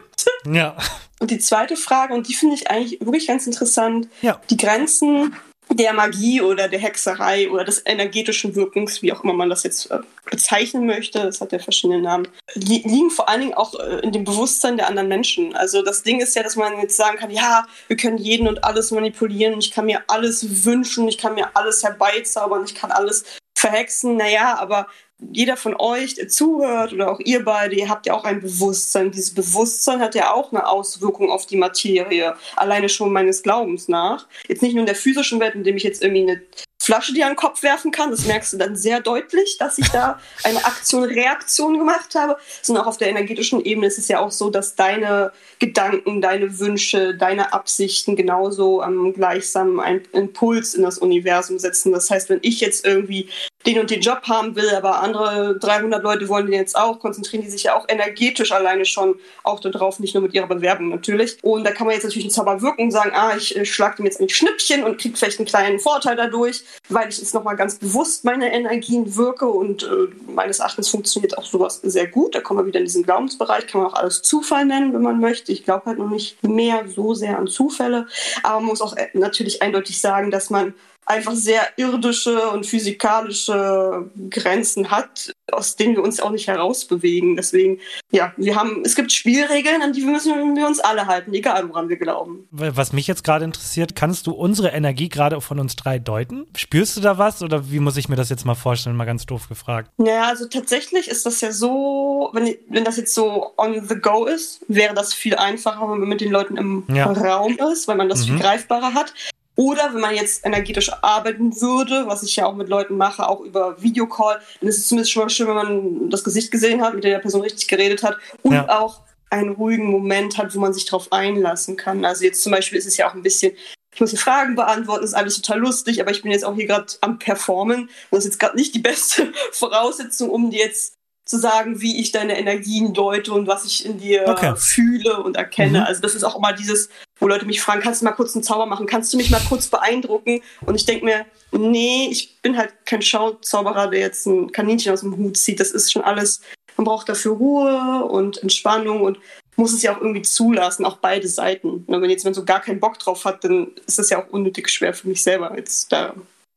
Ja. Und die zweite Frage, und die finde ich eigentlich wirklich ganz interessant, Ja. die Grenzen der Magie oder der Hexerei oder des energetischen Wirkens, wie auch immer man das jetzt äh, bezeichnen möchte, das hat ja verschiedene Namen, li liegen vor allen Dingen auch äh, in dem Bewusstsein der anderen Menschen. Also das Ding ist ja, dass man jetzt sagen kann, ja, wir können jeden und alles manipulieren, ich kann mir alles wünschen, ich kann mir alles herbeizaubern, ich kann alles verhexen, naja, aber jeder von euch, der zuhört oder auch ihr beide, ihr habt ja auch ein Bewusstsein. Dieses Bewusstsein hat ja auch eine Auswirkung auf die Materie, alleine schon meines Glaubens nach. Jetzt nicht nur in der physischen Welt, indem ich jetzt irgendwie eine Flasche dir an den Kopf werfen kann, das merkst du dann sehr deutlich, dass ich da eine Aktion-Reaktion gemacht habe, sondern auch auf der energetischen Ebene ist es ja auch so, dass deine Gedanken, deine Wünsche, deine Absichten genauso am gleichsam einen Impuls in das Universum setzen. Das heißt, wenn ich jetzt irgendwie den und den Job haben will, aber andere 300 Leute wollen den jetzt auch, konzentrieren die sich ja auch energetisch alleine schon auch darauf, nicht nur mit ihrer Bewerbung natürlich. Und da kann man jetzt natürlich einen Zauber wirken und sagen, ah, ich äh, schlag dem jetzt ein Schnippchen und krieg vielleicht einen kleinen Vorteil dadurch, weil ich jetzt nochmal ganz bewusst meine Energien wirke und äh, meines Erachtens funktioniert auch sowas sehr gut. Da kommen wir wieder in diesen Glaubensbereich, kann man auch alles Zufall nennen, wenn man möchte. Ich glaube halt noch nicht mehr so sehr an Zufälle, aber man muss auch äh, natürlich eindeutig sagen, dass man einfach sehr irdische und physikalische Grenzen hat, aus denen wir uns auch nicht herausbewegen. Deswegen, ja, wir haben, es gibt Spielregeln, an die müssen wir uns alle halten, egal woran wir glauben. Was mich jetzt gerade interessiert, kannst du unsere Energie gerade von uns drei deuten? Spürst du da was oder wie muss ich mir das jetzt mal vorstellen? Mal ganz doof gefragt. Naja, also tatsächlich ist das ja so, wenn, wenn das jetzt so on the go ist, wäre das viel einfacher, wenn man mit den Leuten im Ja. Raum ist, weil man das viel Mhm. greifbarer hat. Oder wenn man jetzt energetisch arbeiten würde, was ich ja auch mit Leuten mache, auch über Videocall, dann ist es zumindest schon mal schön, wenn man das Gesicht gesehen hat, mit der Person richtig geredet hat und Ja. auch einen ruhigen Moment hat, wo man sich darauf einlassen kann. Also jetzt zum Beispiel ist es ja auch ein bisschen, ich muss die Fragen beantworten, ist alles total lustig, aber ich bin jetzt auch hier gerade am Performen und das ist jetzt gerade nicht die beste Voraussetzung, um dir jetzt zu sagen, wie ich deine Energien deute und was ich in dir Okay. fühle und erkenne. Mhm. Also das ist auch immer dieses, wo Leute mich fragen, kannst du mal kurz einen Zauber machen, kannst du mich mal kurz beeindrucken? Und ich denke mir, nee, ich bin halt kein Schauzauberer, der jetzt ein Kaninchen aus dem Hut zieht. Das ist schon alles, man braucht dafür Ruhe und Entspannung und muss es ja auch irgendwie zulassen, auch beide Seiten. Und wenn jetzt man so gar keinen Bock drauf hat, dann ist es ja auch unnötig schwer für mich selber, jetzt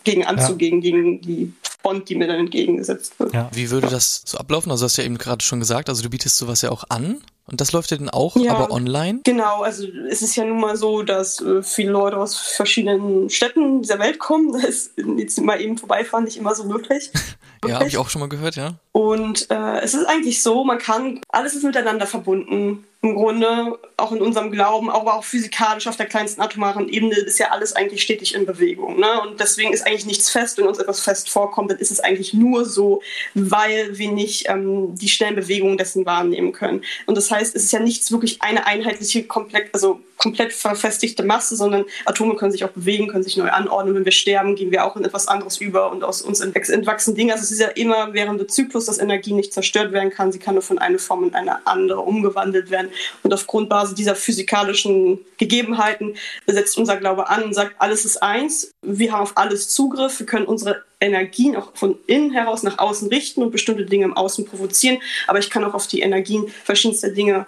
dagegen anzugehen, gegen die Bond, die mir dann entgegengesetzt wird. Ja. Wie würde das so ablaufen? Also hast du ja eben gerade schon gesagt, also du bietest sowas ja auch an und das läuft ja dann auch, Ja. aber online. Genau, also es ist ja nun mal so, dass äh, viele Leute aus verschiedenen Städten dieser Welt kommen. Da ist jetzt mal eben vorbeifahren nicht immer so möglich. Ja, habe ich auch schon mal gehört, ja. Und äh, es ist eigentlich so, man kann, alles ist miteinander verbunden. Im Grunde, auch in unserem Glauben, aber auch physikalisch auf der kleinsten atomaren Ebene ist ja alles eigentlich stetig in Bewegung. Ne? Und deswegen ist eigentlich nichts fest. Wenn uns etwas fest vorkommt, dann ist es eigentlich nur so, weil wir nicht ähm, die schnellen Bewegungen dessen wahrnehmen können. Und das heißt, es ist ja nichts wirklich eine einheitliche, komplett, also komplett verfestigte Masse, sondern Atome können sich auch bewegen, können sich neu anordnen. Wenn wir sterben, gehen wir auch in etwas anderes über und aus uns entwachs- entwachsen Dinge. Also es ist ja immer während Zyklus, dass Energie nicht zerstört werden kann. Sie kann nur von einer Form in eine andere umgewandelt werden. Und auf Grundbasis dieser physikalischen Gegebenheiten setzt unser Glaube an und sagt, alles ist eins. Wir haben auf alles Zugriff. Wir können unsere Energien auch von innen heraus nach außen richten und bestimmte Dinge im Außen provozieren. Aber ich kann auch auf die Energien verschiedenster Dinge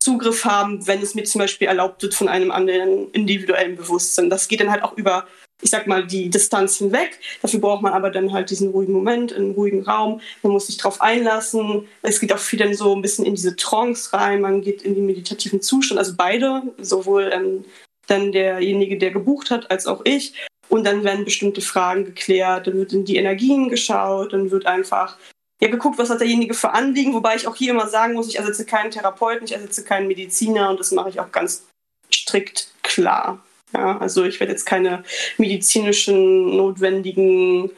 Zugriff haben, wenn es mir zum Beispiel erlaubt wird von einem anderen individuellen Bewusstsein. Das geht dann halt auch über, ich sag mal, die Distanz hinweg. Dafür braucht man aber dann halt diesen ruhigen Moment, einen ruhigen Raum. Man muss sich darauf einlassen. Es geht auch viel dann so ein bisschen in diese Trance rein. Man geht in den meditativen Zustand. Also beide, sowohl ähm, dann derjenige, der gebucht hat, als auch ich. Und dann werden bestimmte Fragen geklärt. Dann wird in die Energien geschaut. Dann wird einfach ja, geguckt, was hat derjenige für Anliegen, wobei ich auch hier immer sagen muss, ich ersetze keinen Therapeuten, ich ersetze keinen Mediziner und das mache ich auch ganz strikt klar. Ja, also ich werde jetzt keine medizinischen notwendigen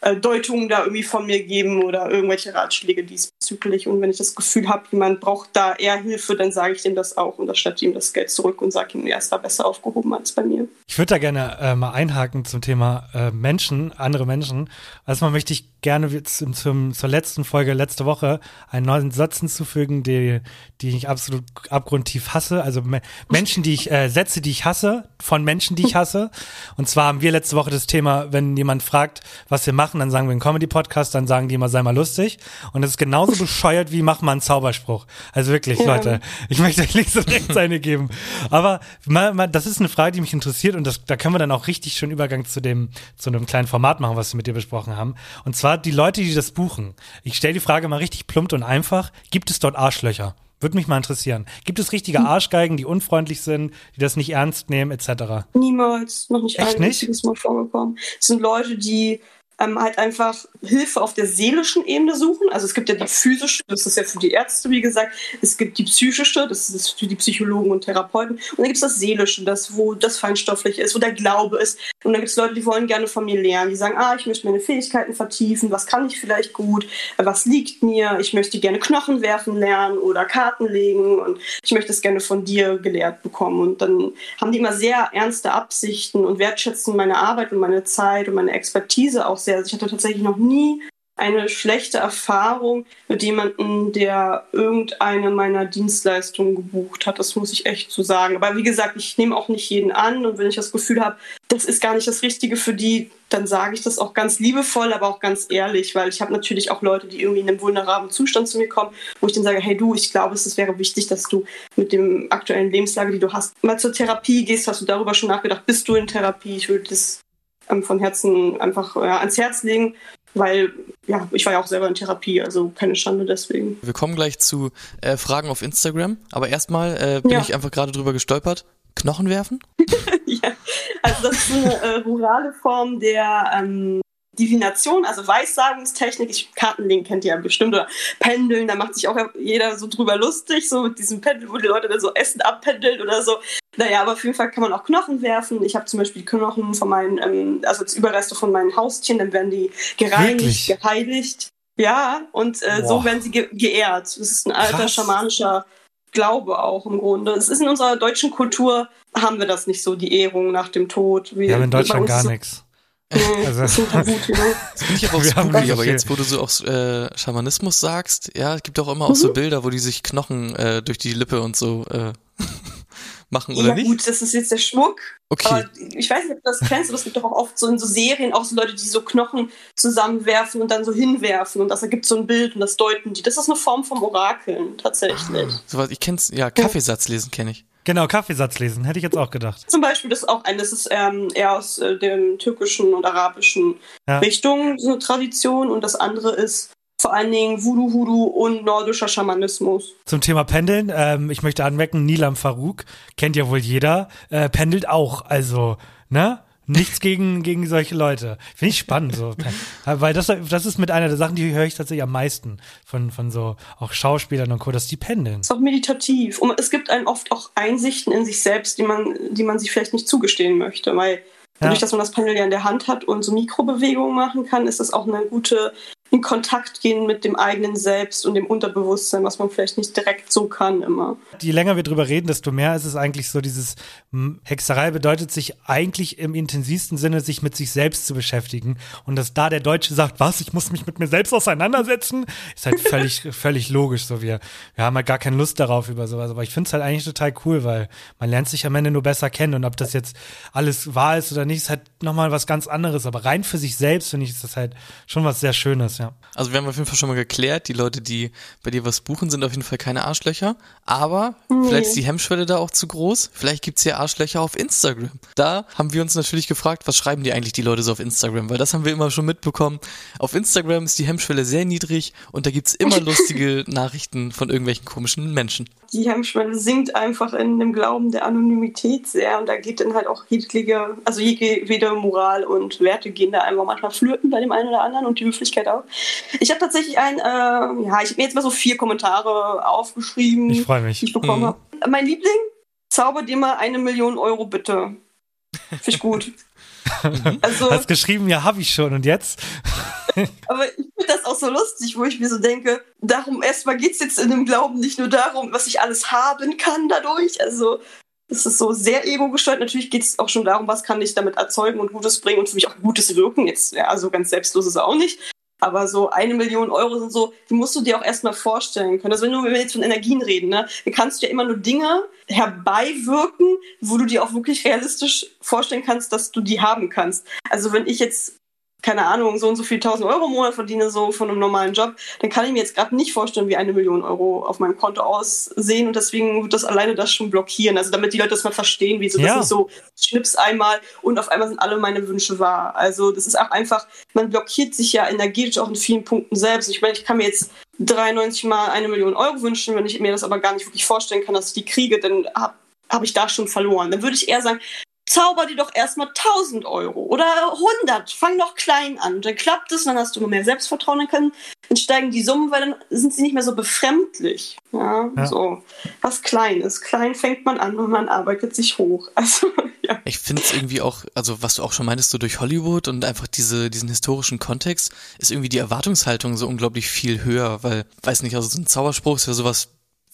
äh, Deutungen da irgendwie von mir geben oder irgendwelche Ratschläge diesbezüglich. Und wenn ich das Gefühl habe, jemand braucht da eher Hilfe, dann sage ich dem das auch und erstatte ihm das Geld zurück und sage ihm, er ist da besser aufgehoben als bei mir. Ich würde da gerne äh, mal einhaken zum Thema äh, Menschen, andere Menschen. Erstmal möchte ich gerne zum, zum, zur letzten Folge letzte Woche einen neuen Satz hinzufügen, die, die ich absolut abgrundtief hasse. Also me Menschen, die ich, äh, Sätze, die ich hasse, von Menschen, die ich hasse. Und zwar haben wir letzte Woche das Thema, wenn jemand fragt, was wir machen, dann sagen wir einen Comedy-Podcast, dann sagen die immer, sei mal lustig. Und das ist genauso bescheuert wie mach mal einen Zauberspruch. Also wirklich, Ja. Leute, ich möchte euch links und rechts eine geben. Aber mal, mal, das ist eine Frage, die mich interessiert und das, da können wir dann auch richtig schön Übergang zu dem, zu einem kleinen Format machen, was wir mit dir besprochen haben. Und zwar die Leute, die das buchen. Ich stelle die Frage mal richtig plump und einfach. Gibt es dort Arschlöcher? Würde mich mal interessieren. Gibt es richtige Arschgeigen, die unfreundlich sind, die das nicht ernst nehmen, etc.? Niemals, noch nicht Echt ein nicht? einziges Mal vorgekommen. Es sind Leute, die ähm, halt einfach Hilfe auf der seelischen Ebene suchen. Also es gibt ja die physische, das ist ja für die Ärzte, wie gesagt. Es gibt die psychische, das ist für die Psychologen und Therapeuten. Und dann gibt es das seelische, das, wo das feinstoffliche ist, wo der Glaube ist. Und dann gibt es Leute, die wollen gerne von mir lernen. Die sagen, ah, ich möchte meine Fähigkeiten vertiefen, was kann ich vielleicht gut, was liegt mir, ich möchte gerne Knochen werfen lernen oder Karten legen und ich möchte es gerne von dir gelehrt bekommen. Und dann haben die immer sehr ernste Absichten und wertschätzen meine Arbeit und meine Zeit und meine Expertise auch sehr. Also ich hatte tatsächlich noch nie eine schlechte Erfahrung mit jemandem, der irgendeine meiner Dienstleistungen gebucht hat. Das muss ich echt so sagen. Aber wie gesagt, ich nehme auch nicht jeden an und wenn ich das Gefühl habe, das ist gar nicht das Richtige für die, dann sage ich das auch ganz liebevoll, aber auch ganz ehrlich, weil ich habe natürlich auch Leute, die irgendwie in einem vulnerablen Zustand zu mir kommen, wo ich dann sage, hey du, ich glaube, es wäre wichtig, dass du mit dem aktuellen Lebenslage, die du hast, mal zur Therapie gehst. Hast du darüber schon nachgedacht? Bist du in Therapie? Ich würde das von Herzen einfach ja, ans Herz legen, weil ja, ich war ja auch selber in Therapie, also keine Schande deswegen. Wir kommen gleich zu äh, Fragen auf Instagram, aber erstmal äh, bin Ja. ich einfach gerade drüber gestolpert. Knochen werfen? ja, also das ist eine äh, rurale Form der ähm, Divination, also Weissagungstechnik. Ich, Kartenlegen kennt ihr ja bestimmt oder Pendeln, da macht sich auch jeder so drüber lustig, so mit diesem Pendel, wo die Leute dann so Essen abpendeln oder so. Naja, aber auf jeden Fall kann man auch Knochen werfen. Ich habe zum Beispiel die Knochen von meinen, ähm, also als Überreste von meinen Haustieren, dann werden die gereinigt, Wirklich? geheiligt. Ja, und äh, so werden sie ge geehrt. Das ist ein alter Krass. schamanischer Glaube auch im Grunde. Es ist in unserer deutschen Kultur, haben wir das nicht so, die Ehrung nach dem Tod. Wir haben in Deutschland gar ist- nichts. Nee, Also- das. Das bin ich aber auch spooky, aber jetzt, wo du so auch äh, Schamanismus sagst, ja, es gibt auch immer auch so Bilder, wo die sich Knochen äh, durch die Lippe und so äh, machen, oder ja nicht? gut, das ist jetzt der Schmuck. Okay. Aber ich weiß nicht, ob du das kennst, aber es gibt doch auch oft so in so Serien auch so Leute, die so Knochen zusammenwerfen und dann so hinwerfen und das ergibt so ein Bild und das deuten die. Das ist eine Form vom Orakeln tatsächlich. Sowas, ich kenn's, ja, Kaffeesatz lesen kenne ich. Genau, Kaffeesatz lesen, hätte ich jetzt auch gedacht. Zum Beispiel, das ist auch ein, das ist ähm, eher aus äh, dem türkischen und arabischen Ja. Richtung, so eine Tradition. Und das andere ist vor allen Dingen Voodoo, Hoodoo und nordischer Schamanismus. Zum Thema Pendeln, ähm, ich möchte anmerken, Nilam Farouk, kennt ja wohl jeder, äh, pendelt auch. Also, ne? Nichts gegen, gegen solche Leute. Finde ich spannend, so. Weil das, das ist mit einer der Sachen, die höre ich tatsächlich am meisten von, von so auch Schauspielern und Co., dass die pendeln. ist auch meditativ. Und es gibt einem oft auch Einsichten in sich selbst, die man, die man sich vielleicht nicht zugestehen möchte. Weil dadurch, dass man das Pendel ja in der Hand hat und so Mikrobewegungen machen kann, ist das auch eine gute in Kontakt gehen mit dem eigenen Selbst und dem Unterbewusstsein, was man vielleicht nicht direkt so kann immer. Je länger wir drüber reden, desto mehr ist es eigentlich so dieses m, Hexerei bedeutet sich eigentlich im intensivsten Sinne, sich mit sich selbst zu beschäftigen. Und dass da der Deutsche sagt, was, ich muss mich mit mir selbst auseinandersetzen, ist halt völlig, völlig logisch. So wir, wir haben halt gar keine Lust darauf über sowas. Aber ich finde es halt eigentlich total cool, weil man lernt sich am Ende nur besser kennen. Und ob das jetzt alles wahr ist oder nicht, ist halt nochmal was ganz anderes. Aber rein für sich selbst, finde ich, ist das halt schon was sehr Schönes, ja. Also wir haben auf jeden Fall schon mal geklärt, die Leute, die bei dir was buchen, sind auf jeden Fall keine Arschlöcher. Aber vielleicht ist die Hemmschwelle da auch zu groß. Vielleicht gibt's ja Arschlöcher auf Instagram. Da haben wir uns natürlich gefragt, was schreiben die eigentlich die Leute so auf Instagram? Weil das haben wir immer schon mitbekommen. Auf Instagram ist die Hemmschwelle sehr niedrig und da gibt's immer lustige Nachrichten von irgendwelchen komischen Menschen. Die Hemmschwelle sinkt einfach in dem Glauben der Anonymität sehr und da geht dann halt auch jegliche, also jede Moral und Werte gehen da einfach manchmal flirten bei dem einen oder anderen und die Höflichkeit auch. Ich habe tatsächlich ein, äh, ja, ich habe mir jetzt mal so vier Kommentare aufgeschrieben, Ich freue mich. die ich bekommen Mhm. habe. Mein Liebling, zauber dir mal eine Million Euro bitte. Finde ich gut. also, Hast geschrieben, ja, habe ich schon. Und jetzt? aber ich finde das auch so lustig, wo ich mir so denke, darum erstmal geht es jetzt in dem Glauben nicht nur darum, was ich alles haben kann dadurch. Also es ist so sehr ego-gesteuert. Natürlich geht es auch schon darum, was kann ich damit erzeugen und Gutes bringen und für mich auch Gutes wirken. Jetzt, ja, also ganz selbstlos ist es auch nicht. Aber so eine Million Euro sind so, die musst du dir auch erstmal vorstellen können. Also wenn, du, jetzt von Energien reden, ne, dann kannst du ja immer nur Dinge herbeiwirken, wo du dir auch wirklich realistisch vorstellen kannst, dass du die haben kannst. Also wenn ich jetzt keine Ahnung, so und so viel tausend Euro im Monat verdiene, so von einem normalen Job, dann kann ich mir jetzt gerade nicht vorstellen, wie eine Million Euro auf meinem Konto aussehen und deswegen wird das alleine das schon blockieren. Also damit die Leute das mal verstehen, wie so, Ja. das ist so, schnips einmal und auf einmal sind alle meine Wünsche wahr. Also das ist auch einfach, man blockiert sich ja energetisch auch in vielen Punkten selbst. Ich meine, ich kann mir jetzt 93 mal eine Million Euro wünschen, wenn ich mir das aber gar nicht wirklich vorstellen kann, dass ich die kriege, dann habe hab ich da schon verloren. Dann würde ich eher sagen, zauber dir doch erstmal 1000 Euro oder 100. Fang doch klein an. Dann klappt es, dann hast du immer mehr Selbstvertrauen, dann, können, dann steigen die Summen, weil dann sind sie nicht mehr so befremdlich. Ja, Ja. so. Was klein ist. Klein fängt man an und man arbeitet sich hoch. Also, ja. Ich finde es irgendwie auch, also was du auch schon meintest, so durch Hollywood und einfach diese, diesen historischen Kontext, ist irgendwie die Erwartungshaltung so unglaublich viel höher, weil, weiß nicht, also so ein Zauberspruch ist ja sowas,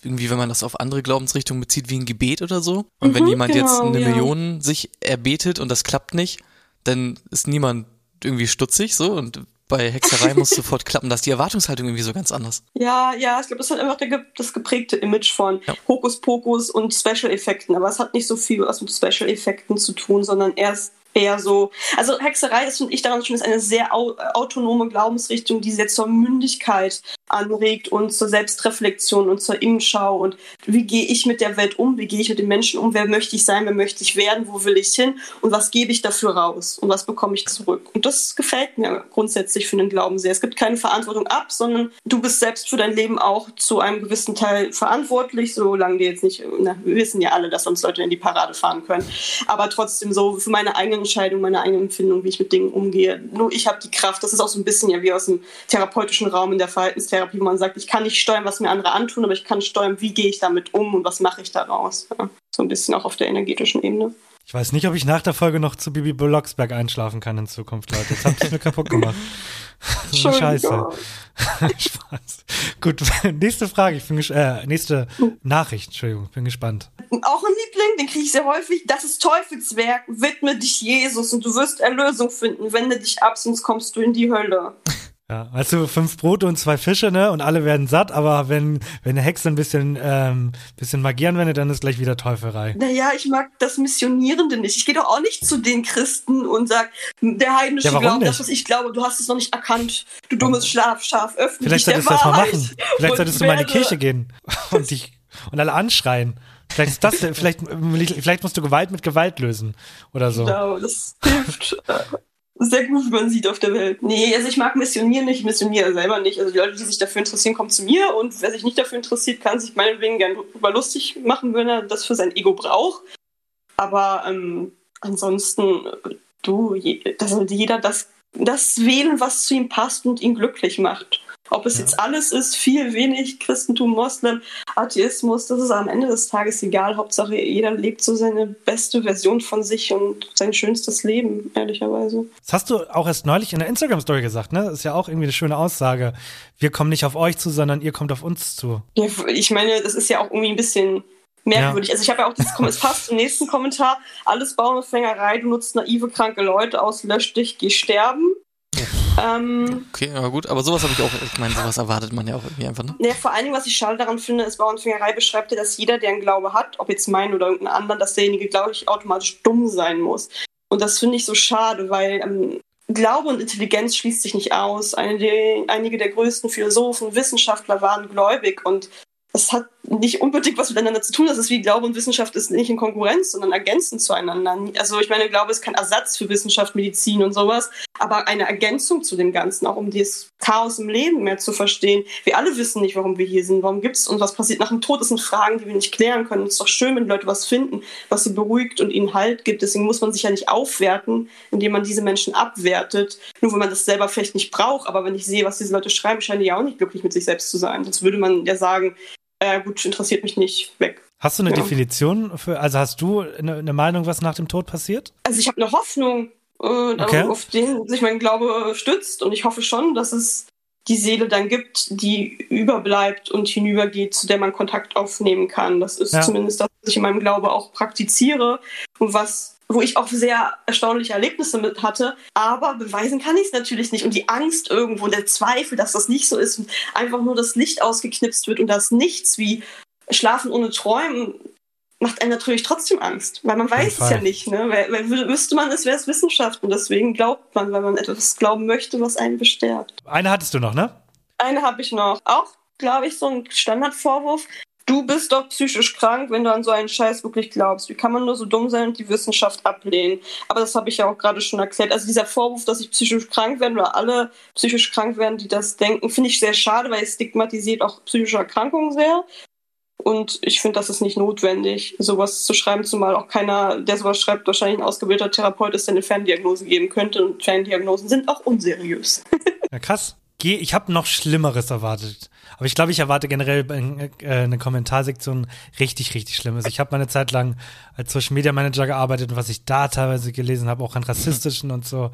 irgendwie, wenn man das auf andere Glaubensrichtungen bezieht, wie ein Gebet oder so. Und wenn Mhm, jemand jetzt genau, eine ja. Million sich erbetet und das klappt nicht, dann ist niemand irgendwie stutzig so und bei Hexerei muss sofort klappen. Da ist die Erwartungshaltung irgendwie so ganz anders. Ja, ja, ich glaube, das ist halt einfach der, das geprägte Image von Ja. Hokuspokus und Special-Effekten. Aber es hat nicht so viel was mit Special-Effekten zu tun, sondern erst eher so. Also Hexerei ist, finde ich, daran schon ist eine sehr au autonome Glaubensrichtung, die sehr zur Mündigkeit anregt und zur Selbstreflexion und zur Innenschau und wie gehe ich mit der Welt um, wie gehe ich mit den Menschen um, wer möchte ich sein, wer möchte ich werden, wo will ich hin und was gebe ich dafür raus und was bekomme ich zurück. Und das gefällt mir grundsätzlich für den Glauben sehr. Es gibt keine Verantwortung ab, sondern du bist selbst für dein Leben auch zu einem gewissen Teil verantwortlich, solange dir jetzt nicht, na, wir wissen ja alle, dass sonst Leute in die Parade fahren können, aber trotzdem so für meine eigenen Entscheidungen, meine eigene Empfindung, wie ich mit Dingen umgehe. Nur ich habe die Kraft, das ist auch so ein bisschen ja wie aus dem therapeutischen Raum in der Verhaltenstherapie, wo man sagt, ich kann nicht steuern, was mir andere antun, aber ich kann steuern, wie gehe ich damit um und was mache ich daraus. Ja, so ein bisschen auch auf der energetischen Ebene. Ich weiß nicht, ob ich nach der Folge noch zu Bibi Blocksberg einschlafen kann in Zukunft, Leute. Jetzt habt ihr mir kaputt gemacht. Scheiße. Spaß. Gut, nächste Frage. Ich bin äh, nächste Nachricht. Entschuldigung, ich bin gespannt. Auch ein Liebling, den kriege ich sehr häufig. Das ist Teufelswerk. Widme dich Jesus und du wirst Erlösung finden. Wende dich ab, sonst kommst du in die Hölle. Ja, weißt du, fünf Brote und zwei Fische, ne? Und alle werden satt, aber wenn, wenn eine Hexe ein bisschen, ähm, bisschen Magie anwendet, dann ist gleich wieder Teufelei. Naja, ich mag das Missionierende nicht. Ich gehe doch auch nicht zu den Christen und sag, der heidnische Ja, warum Glauben, das, was ich glaube, du hast es noch nicht erkannt. Du dummes Schlafschaf, öffne Vielleicht dich der solltest du das mal Wahrheit machen. Vielleicht solltest du mal in die Kirche gehen und dich, und alle anschreien. Vielleicht Vielleicht ist das, vielleicht, vielleicht musst du Gewalt mit Gewalt lösen oder so. Genau, das hilft. Sehr gut, wie man sieht auf der Welt. Nee, also ich mag Missionieren nicht, ich missioniere selber nicht. Also die Leute, die sich dafür interessieren, kommen zu mir und wer sich nicht dafür interessiert, kann sich meinetwegen gerne darüber lustig machen, wenn er das für sein Ego braucht. Aber ähm, ansonsten, du, je, das sollte jeder das, das wählen, was zu ihm passt und ihn glücklich macht. Ob es Ja. jetzt alles ist, viel, wenig, Christentum, Moslem, Atheismus, das ist am Ende des Tages egal. Hauptsache, jeder lebt so seine beste Version von sich und sein schönstes Leben, ehrlicherweise. Das hast du auch erst neulich in der Instagram-Story gesagt, ne? Das ist ja auch irgendwie eine schöne Aussage. Wir kommen nicht auf euch zu, sondern ihr kommt auf uns zu. Ja, ich meine, das ist ja auch irgendwie ein bisschen merkwürdig. Also ich habe ja auch dieses es passt zum nächsten Kommentar. Alles Bauernfängerei, du nutzt naive, kranke Leute aus, lösch dich, geh sterben. Ähm, Okay, aber gut, aber sowas habe ich auch, ich meine, sowas erwartet man ja auch irgendwie einfach, ne? ja, vor allen Dingen, was ich schade daran finde, ist, Bauernfängerei beschreibt ja, dass jeder, der einen Glaube hat, ob jetzt meinen oder irgendeinen anderen, dass derjenige, glaube ich, automatisch dumm sein muss. Und das finde ich so schade, weil ähm, Glaube und Intelligenz schließt sich nicht aus. Einige der größten Philosophen, Wissenschaftler waren gläubig und das hat nicht unbedingt was miteinander zu tun. Das ist wie Glaube und Wissenschaft ist nicht in Konkurrenz, sondern ergänzend zueinander. Also ich meine, Glaube ist kein Ersatz für Wissenschaft, Medizin und sowas, aber eine Ergänzung zu dem Ganzen, auch um das Chaos im Leben mehr zu verstehen. Wir alle wissen nicht, warum wir hier sind, warum gibt's und was passiert nach dem Tod. Das sind Fragen, die wir nicht klären können. Es ist doch schön, wenn Leute was finden, was sie beruhigt und ihnen Halt gibt. Deswegen muss man sich ja nicht aufwerten, indem man diese Menschen abwertet, nur wenn man das selber vielleicht nicht braucht. Aber wenn ich sehe, was diese Leute schreiben, scheinen die ja auch nicht glücklich mit sich selbst zu sein. Sonst würde man ja sagen, äh, gut, interessiert mich nicht, weg. Hast du eine Ja. Definition für, also hast du eine, eine Meinung, was nach dem Tod passiert? Also ich habe eine Hoffnung, äh, Okay. auf den sich mein Glaube stützt und ich hoffe schon, dass es die Seele dann gibt, die überbleibt und hinübergeht, zu der man Kontakt aufnehmen kann. Das ist Ja. zumindest das, was ich in meinem Glaube auch praktiziere und was wo ich auch sehr erstaunliche Erlebnisse mit hatte. Aber beweisen kann ich es natürlich nicht. Und die Angst irgendwo, der Zweifel, dass das nicht so ist und einfach nur das Licht ausgeknipst wird und das Nichts wie Schlafen ohne Träumen macht einen natürlich trotzdem Angst, weil man weiß es ja nicht. Ne? Weil, weil wü- wüsste man es, wäre es Wissenschaft und deswegen glaubt man, weil man etwas glauben möchte, was einen bestärkt. Eine hattest du noch, ne? Eine habe ich noch. Auch, glaube ich, so ein Standardvorwurf. Du bist doch psychisch krank, wenn du an so einen Scheiß wirklich glaubst. Wie kann man nur so dumm sein und die Wissenschaft ablehnen? Aber das habe ich ja auch gerade schon erklärt. Also dieser Vorwurf, dass ich psychisch krank werde oder alle psychisch krank werden, die das denken, finde ich sehr schade, weil es stigmatisiert auch psychische Erkrankungen sehr. Und ich finde, das ist nicht notwendig, sowas zu schreiben, zumal auch keiner, der sowas schreibt, wahrscheinlich ein ausgebildeter Therapeut ist, der eine Ferndiagnose geben könnte. Und Ferndiagnosen sind auch unseriös. Ja, krass. Ich habe noch Schlimmeres erwartet. Aber ich glaube, ich erwarte generell äh, eine Kommentarsektion richtig, richtig Schlimmes. Ich habe meine Zeit lang als Social Media Manager gearbeitet und was ich da teilweise gelesen habe, auch an rassistischen und so.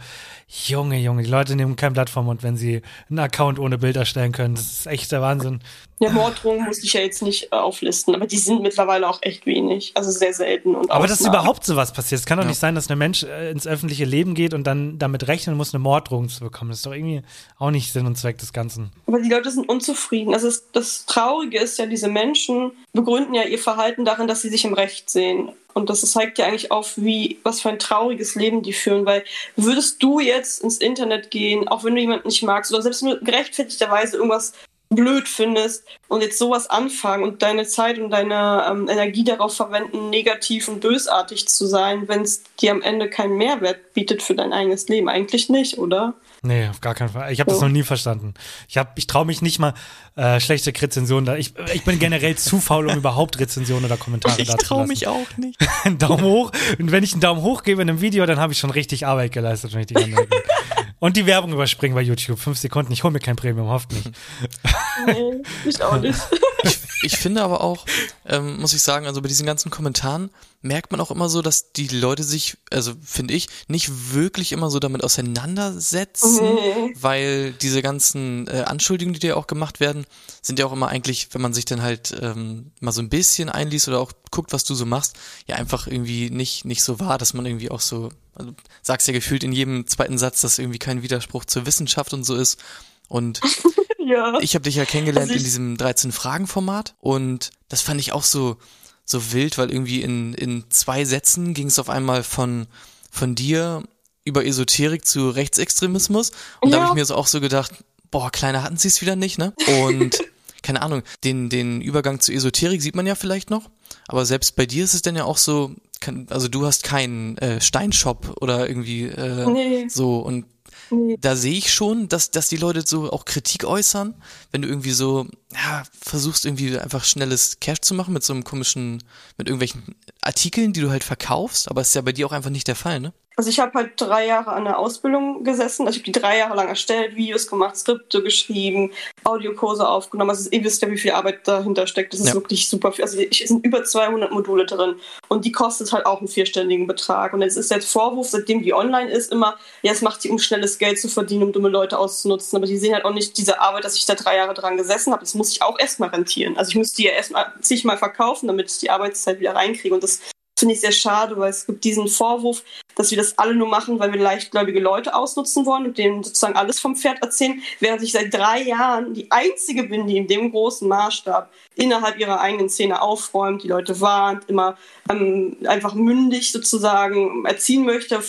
Junge, Junge, die Leute nehmen kein Blatt vom Mund, wenn sie einen Account ohne Bild erstellen können. Das ist echt der Wahnsinn. Ja, Morddrohungen muss ich ja jetzt nicht äh, auflisten, aber die sind mittlerweile auch echt wenig. Also sehr selten. Und Aber dass überhaupt sowas passiert, es kann doch Ja. nicht sein, dass ein Mensch äh, ins öffentliche Leben geht und dann damit rechnen muss, eine Morddrohung zu bekommen. Das ist doch irgendwie auch nicht Sinn und Zweck des Ganzen. Aber die Leute sind unzufrieden. Also es, das Traurige ist ja, diese Menschen begründen ja ihr Verhalten darin, dass sie sich im Recht sehen. Und das zeigt ja eigentlich auf, wie, was für ein trauriges Leben die führen. Weil würdest du jetzt ins Internet gehen, auch wenn du jemanden nicht magst, oder selbst du gerechtfertigterweise irgendwas blöd findest und jetzt sowas anfangen und deine Zeit und deine ähm, Energie darauf verwenden, negativ und bösartig zu sein, wenn es dir am Ende keinen Mehrwert bietet für dein eigenes Leben. Eigentlich nicht, oder? Nee, auf gar keinen Fall. Ich habe das Ja. noch nie verstanden. Ich hab, ich traue mich nicht mal äh, schlechte Rezensionen da. Ich, ich bin generell zu faul, um überhaupt Rezensionen oder Kommentare Ich da zu traue lassen. mich auch nicht. Daumen hoch. Und wenn ich einen Daumen hoch gebe in einem Video, dann habe ich schon richtig Arbeit geleistet, wenn ich die Zeit- Und die Werbung überspringen bei YouTube. Fünf Sekunden. Ich hole mir kein Premium, hofft nicht. Nee, ich auch nicht. Ich finde aber auch, ähm, muss ich sagen, also bei diesen ganzen Kommentaren merkt man auch immer so, dass die Leute sich, also finde ich, nicht wirklich immer so damit auseinandersetzen, Nee. weil diese ganzen äh, Anschuldigungen, die ja auch gemacht werden, sind ja auch immer eigentlich, wenn man sich dann halt ähm, mal so ein bisschen einliest oder auch guckt, was du so machst, ja einfach irgendwie nicht nicht so wahr, dass man irgendwie auch so, also sagst ja gefühlt in jedem zweiten Satz, dass irgendwie kein Widerspruch zur Wissenschaft und so ist. Und Ja. ich habe dich ja kennengelernt Also in diesem 13-Fragen-Format und das fand ich auch so, so wild, weil irgendwie in, in zwei Sätzen ging es auf einmal von, von dir über Esoterik zu Rechtsextremismus und da Ja. habe ich mir so auch so gedacht, boah, kleiner hatten sie es wieder nicht, ne? Und keine Ahnung, den, den Übergang zur Esoterik sieht man ja vielleicht noch, aber selbst bei dir ist es dann ja auch so, kann, also du hast keinen äh, Steinshop oder irgendwie äh, Nee. so und Nee. da sehe ich schon, dass, dass die Leute so auch Kritik äußern, wenn du irgendwie so, ja, versuchst irgendwie einfach schnelles Cash zu machen mit so einem komischen, mit irgendwelchen Artikeln, die du halt verkaufst, aber ist ja bei dir auch einfach nicht der Fall, ne? Also ich habe halt drei Jahre an der Ausbildung gesessen. Also ich habe die drei Jahre lang erstellt, Videos gemacht, Skripte geschrieben, Audiokurse aufgenommen. Also ihr wisst ja, wie viel Arbeit dahinter steckt. Das ist Ja. wirklich super viel. Also es sind über 200 Module drin und die kostet halt auch einen vierstelligen Betrag. Und jetzt ist der Vorwurf, seitdem die online ist, immer, ja, es macht sie, um schnelles Geld zu verdienen, um dumme Leute auszunutzen. Aber die sehen halt auch nicht diese Arbeit, dass ich da drei Jahre dran gesessen habe. Das muss ich auch erstmal rentieren. Also ich müsste die ja erstmal zigmal verkaufen, damit ich die Arbeitszeit wieder reinkriege. Und das finde ich sehr schade, weil es gibt diesen Vorwurf, dass wir das alle nur machen, weil wir leichtgläubige Leute ausnutzen wollen und denen sozusagen alles vom Pferd erzählen, während ich seit drei Jahren die einzige bin, die in dem großen Maßstab innerhalb ihrer eigenen Szene aufräumt, die Leute warnt, immer ähm, einfach mündig sozusagen erziehen möchte,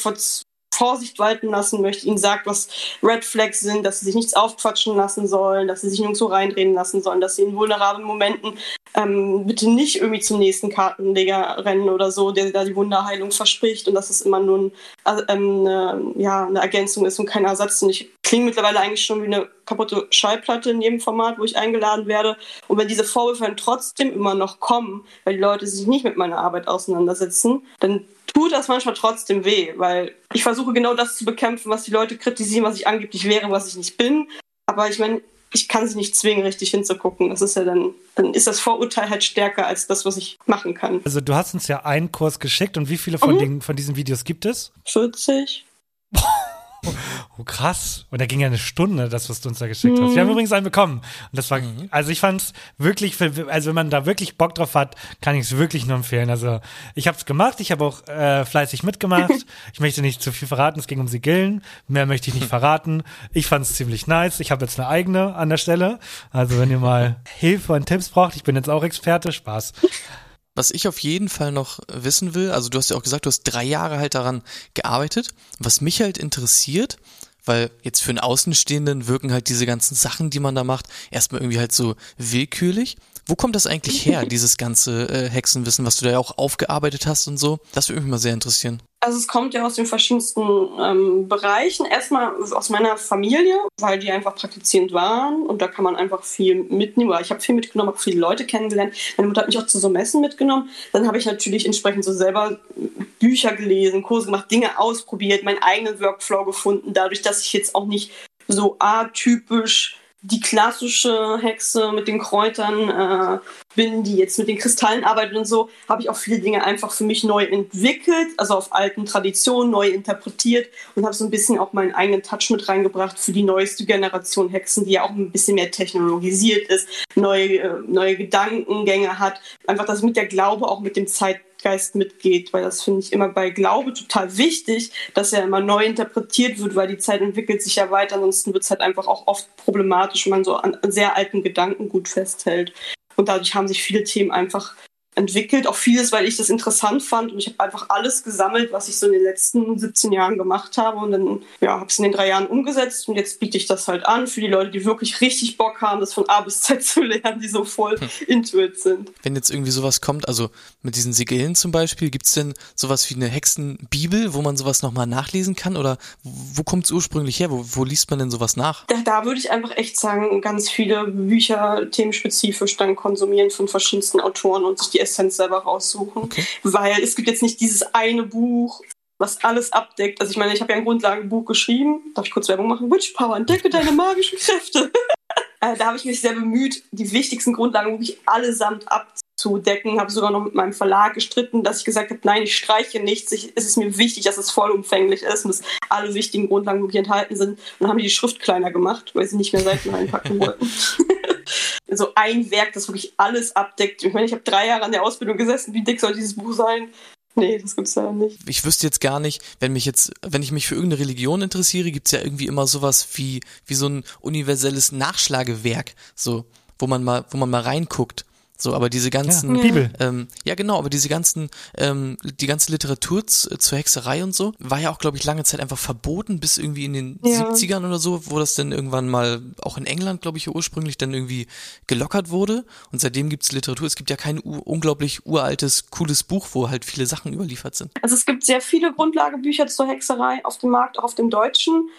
Vorsicht walten lassen möchte, ihnen sagt, was Red Flags sind, dass sie sich nichts aufquatschen lassen sollen, dass sie sich nirgendwo reindrehen lassen sollen, dass sie in vulnerablen Momenten ähm, bitte nicht irgendwie zum nächsten Kartenleger rennen oder so, der da die Wunderheilung verspricht. Und dass es immer nur ein, eine, ja, eine Ergänzung ist und kein Ersatz. Und ich klinge mittlerweile eigentlich schon wie eine kaputte Schallplatte in jedem Format, wo ich eingeladen werde. Und wenn diese Vorwürfe dann trotzdem immer noch kommen, weil die Leute sich nicht mit meiner Arbeit auseinandersetzen, dann tut das manchmal trotzdem weh, weil ich versuche genau das zu bekämpfen, was die Leute kritisieren, was ich angeblich wäre, was ich nicht bin. Aber ich meine, ich kann sie nicht zwingen, richtig hinzugucken. Das ist ja dann, dann ist das Vorurteil halt stärker als das, was ich machen kann. Also du hast uns ja einen Kurs geschickt und wie viele von, Mhm. den, von diesen Videos gibt es? 40? Oh, krass. Und da ging ja eine Stunde, das, was du uns da geschickt hast. Wir haben übrigens einen bekommen. Und das war, also ich fand's wirklich, für- also wenn man da wirklich Bock drauf hat, kann ich es wirklich nur empfehlen. Also ich habe es gemacht, ich habe auch äh, fleißig mitgemacht. ich möchte nicht zu viel verraten, es ging um Sigillen. Mehr möchte ich nicht verraten. Ich fand's ziemlich nice. Ich habe jetzt eine eigene an der Stelle. Also wenn ihr mal Hilfe und Tipps braucht, ich bin jetzt auch Experte, Spaß. Was ich auf jeden Fall noch wissen will, also du hast ja auch gesagt, du hast drei Jahre halt daran gearbeitet. Was mich halt interessiert, weil jetzt für einen Außenstehenden wirken halt diese ganzen Sachen, die man da macht, erstmal irgendwie halt so willkürlich. Wo kommt das eigentlich her, dieses ganze äh, Hexenwissen, was du da ja auch aufgearbeitet hast und so? Das würde mich mal sehr interessieren. Also es kommt ja aus den verschiedensten ähm, Bereichen. Erstmal aus meiner Familie, weil die einfach praktizierend waren und da kann man einfach viel mitnehmen. Oder ich habe viel mitgenommen, habe viele Leute kennengelernt. Meine Mutter hat mich auch zu so Messen mitgenommen. Dann habe ich natürlich entsprechend so selber Bücher gelesen, Kurse gemacht, Dinge ausprobiert, meinen eigenen Workflow gefunden. Dadurch, dass ich jetzt auch nicht so atypisch die klassische Hexe mit den Kräutern äh, bin, die jetzt mit den Kristallen arbeitet und so, habe ich auch viele Dinge einfach für mich neu entwickelt, also auf alten Traditionen neu interpretiert und habe so ein bisschen auch meinen eigenen Touch mit reingebracht für die neueste Generation Hexen, die ja auch ein bisschen mehr technologisiert ist, neue, äh, neue Gedankengänge hat. Einfach, dass mit der Glaube auch mit dem Zeitgeist mitgeht, weil das finde ich immer bei Glaube total wichtig, dass er immer neu interpretiert wird, weil die Zeit entwickelt sich ja weiter, ansonsten wird es halt einfach auch oft problematisch, wenn man so an an sehr alten Gedanken gut festhält. Und dadurch haben sich viele Themen einfach entwickelt. Auch vieles, weil ich das interessant fand. Und ich habe einfach alles gesammelt, was ich so in den letzten 17 Jahren gemacht habe. Und dann ja, habe es in den drei Jahren umgesetzt. Und jetzt biete ich das halt an für die Leute, die wirklich richtig Bock haben, das von A bis Z zu lernen, die so voll intuit sind. Wenn jetzt irgendwie sowas kommt, also mit diesen Sigillen zum Beispiel, gibt's denn sowas wie eine Hexenbibel, wo man sowas nochmal nachlesen kann? Oder wo kommt's ursprünglich her? Wo, wo liest man denn sowas nach? Da, da würde ich einfach echt sagen, ganz viele Bücher themenspezifisch dann konsumieren von verschiedensten Autoren und sich die Essenz selber raussuchen. Okay. Weil es gibt jetzt nicht dieses eine Buch, was alles abdeckt. Also ich meine, ich habe ja ein Grundlagenbuch geschrieben. Darf ich kurz Werbung machen? Witch Power, entdecke deine magischen Kräfte. äh, da habe ich mich sehr bemüht, die wichtigsten Grundlagen wirklich allesamt abzudecken. Habe sogar noch mit meinem Verlag gestritten, dass ich gesagt habe, nein, ich streiche nichts. Ich, es ist mir wichtig, dass es vollumfänglich ist und dass alle wichtigen Grundlagen wirklich enthalten sind. Und dann haben die die Schrift kleiner gemacht, weil sie nicht mehr Seiten reinpacken wollten. so ein Werk, das wirklich alles abdeckt. Ich meine, ich habe drei Jahre an der Ausbildung gesessen. Wie dick soll dieses Buch sein? Nee, das gibt's ja nicht. Ich wüsste jetzt gar nicht, wenn mich jetzt, wenn ich mich für irgendeine Religion interessiere, gibt's ja irgendwie immer sowas wie, wie so ein universelles Nachschlagewerk, so, wo man mal, wo man mal reinguckt. So, aber diese ganzen, Ja, Bibel. ähm, ja genau, aber diese ganzen, ähm, die ganze Literatur zu, zur Hexerei und so, war ja auch, glaube ich, lange Zeit einfach verboten, bis irgendwie in den Ja. 70ern oder so, wo das dann irgendwann mal, auch in England, glaube ich, ursprünglich dann irgendwie gelockert wurde. Und seitdem gibt's Literatur. Es gibt ja kein u- unglaublich uraltes, cooles Buch, wo halt viele Sachen überliefert sind. Also es gibt sehr viele Grundlagebücher zur Hexerei auf dem Markt, auch auf dem Deutschen.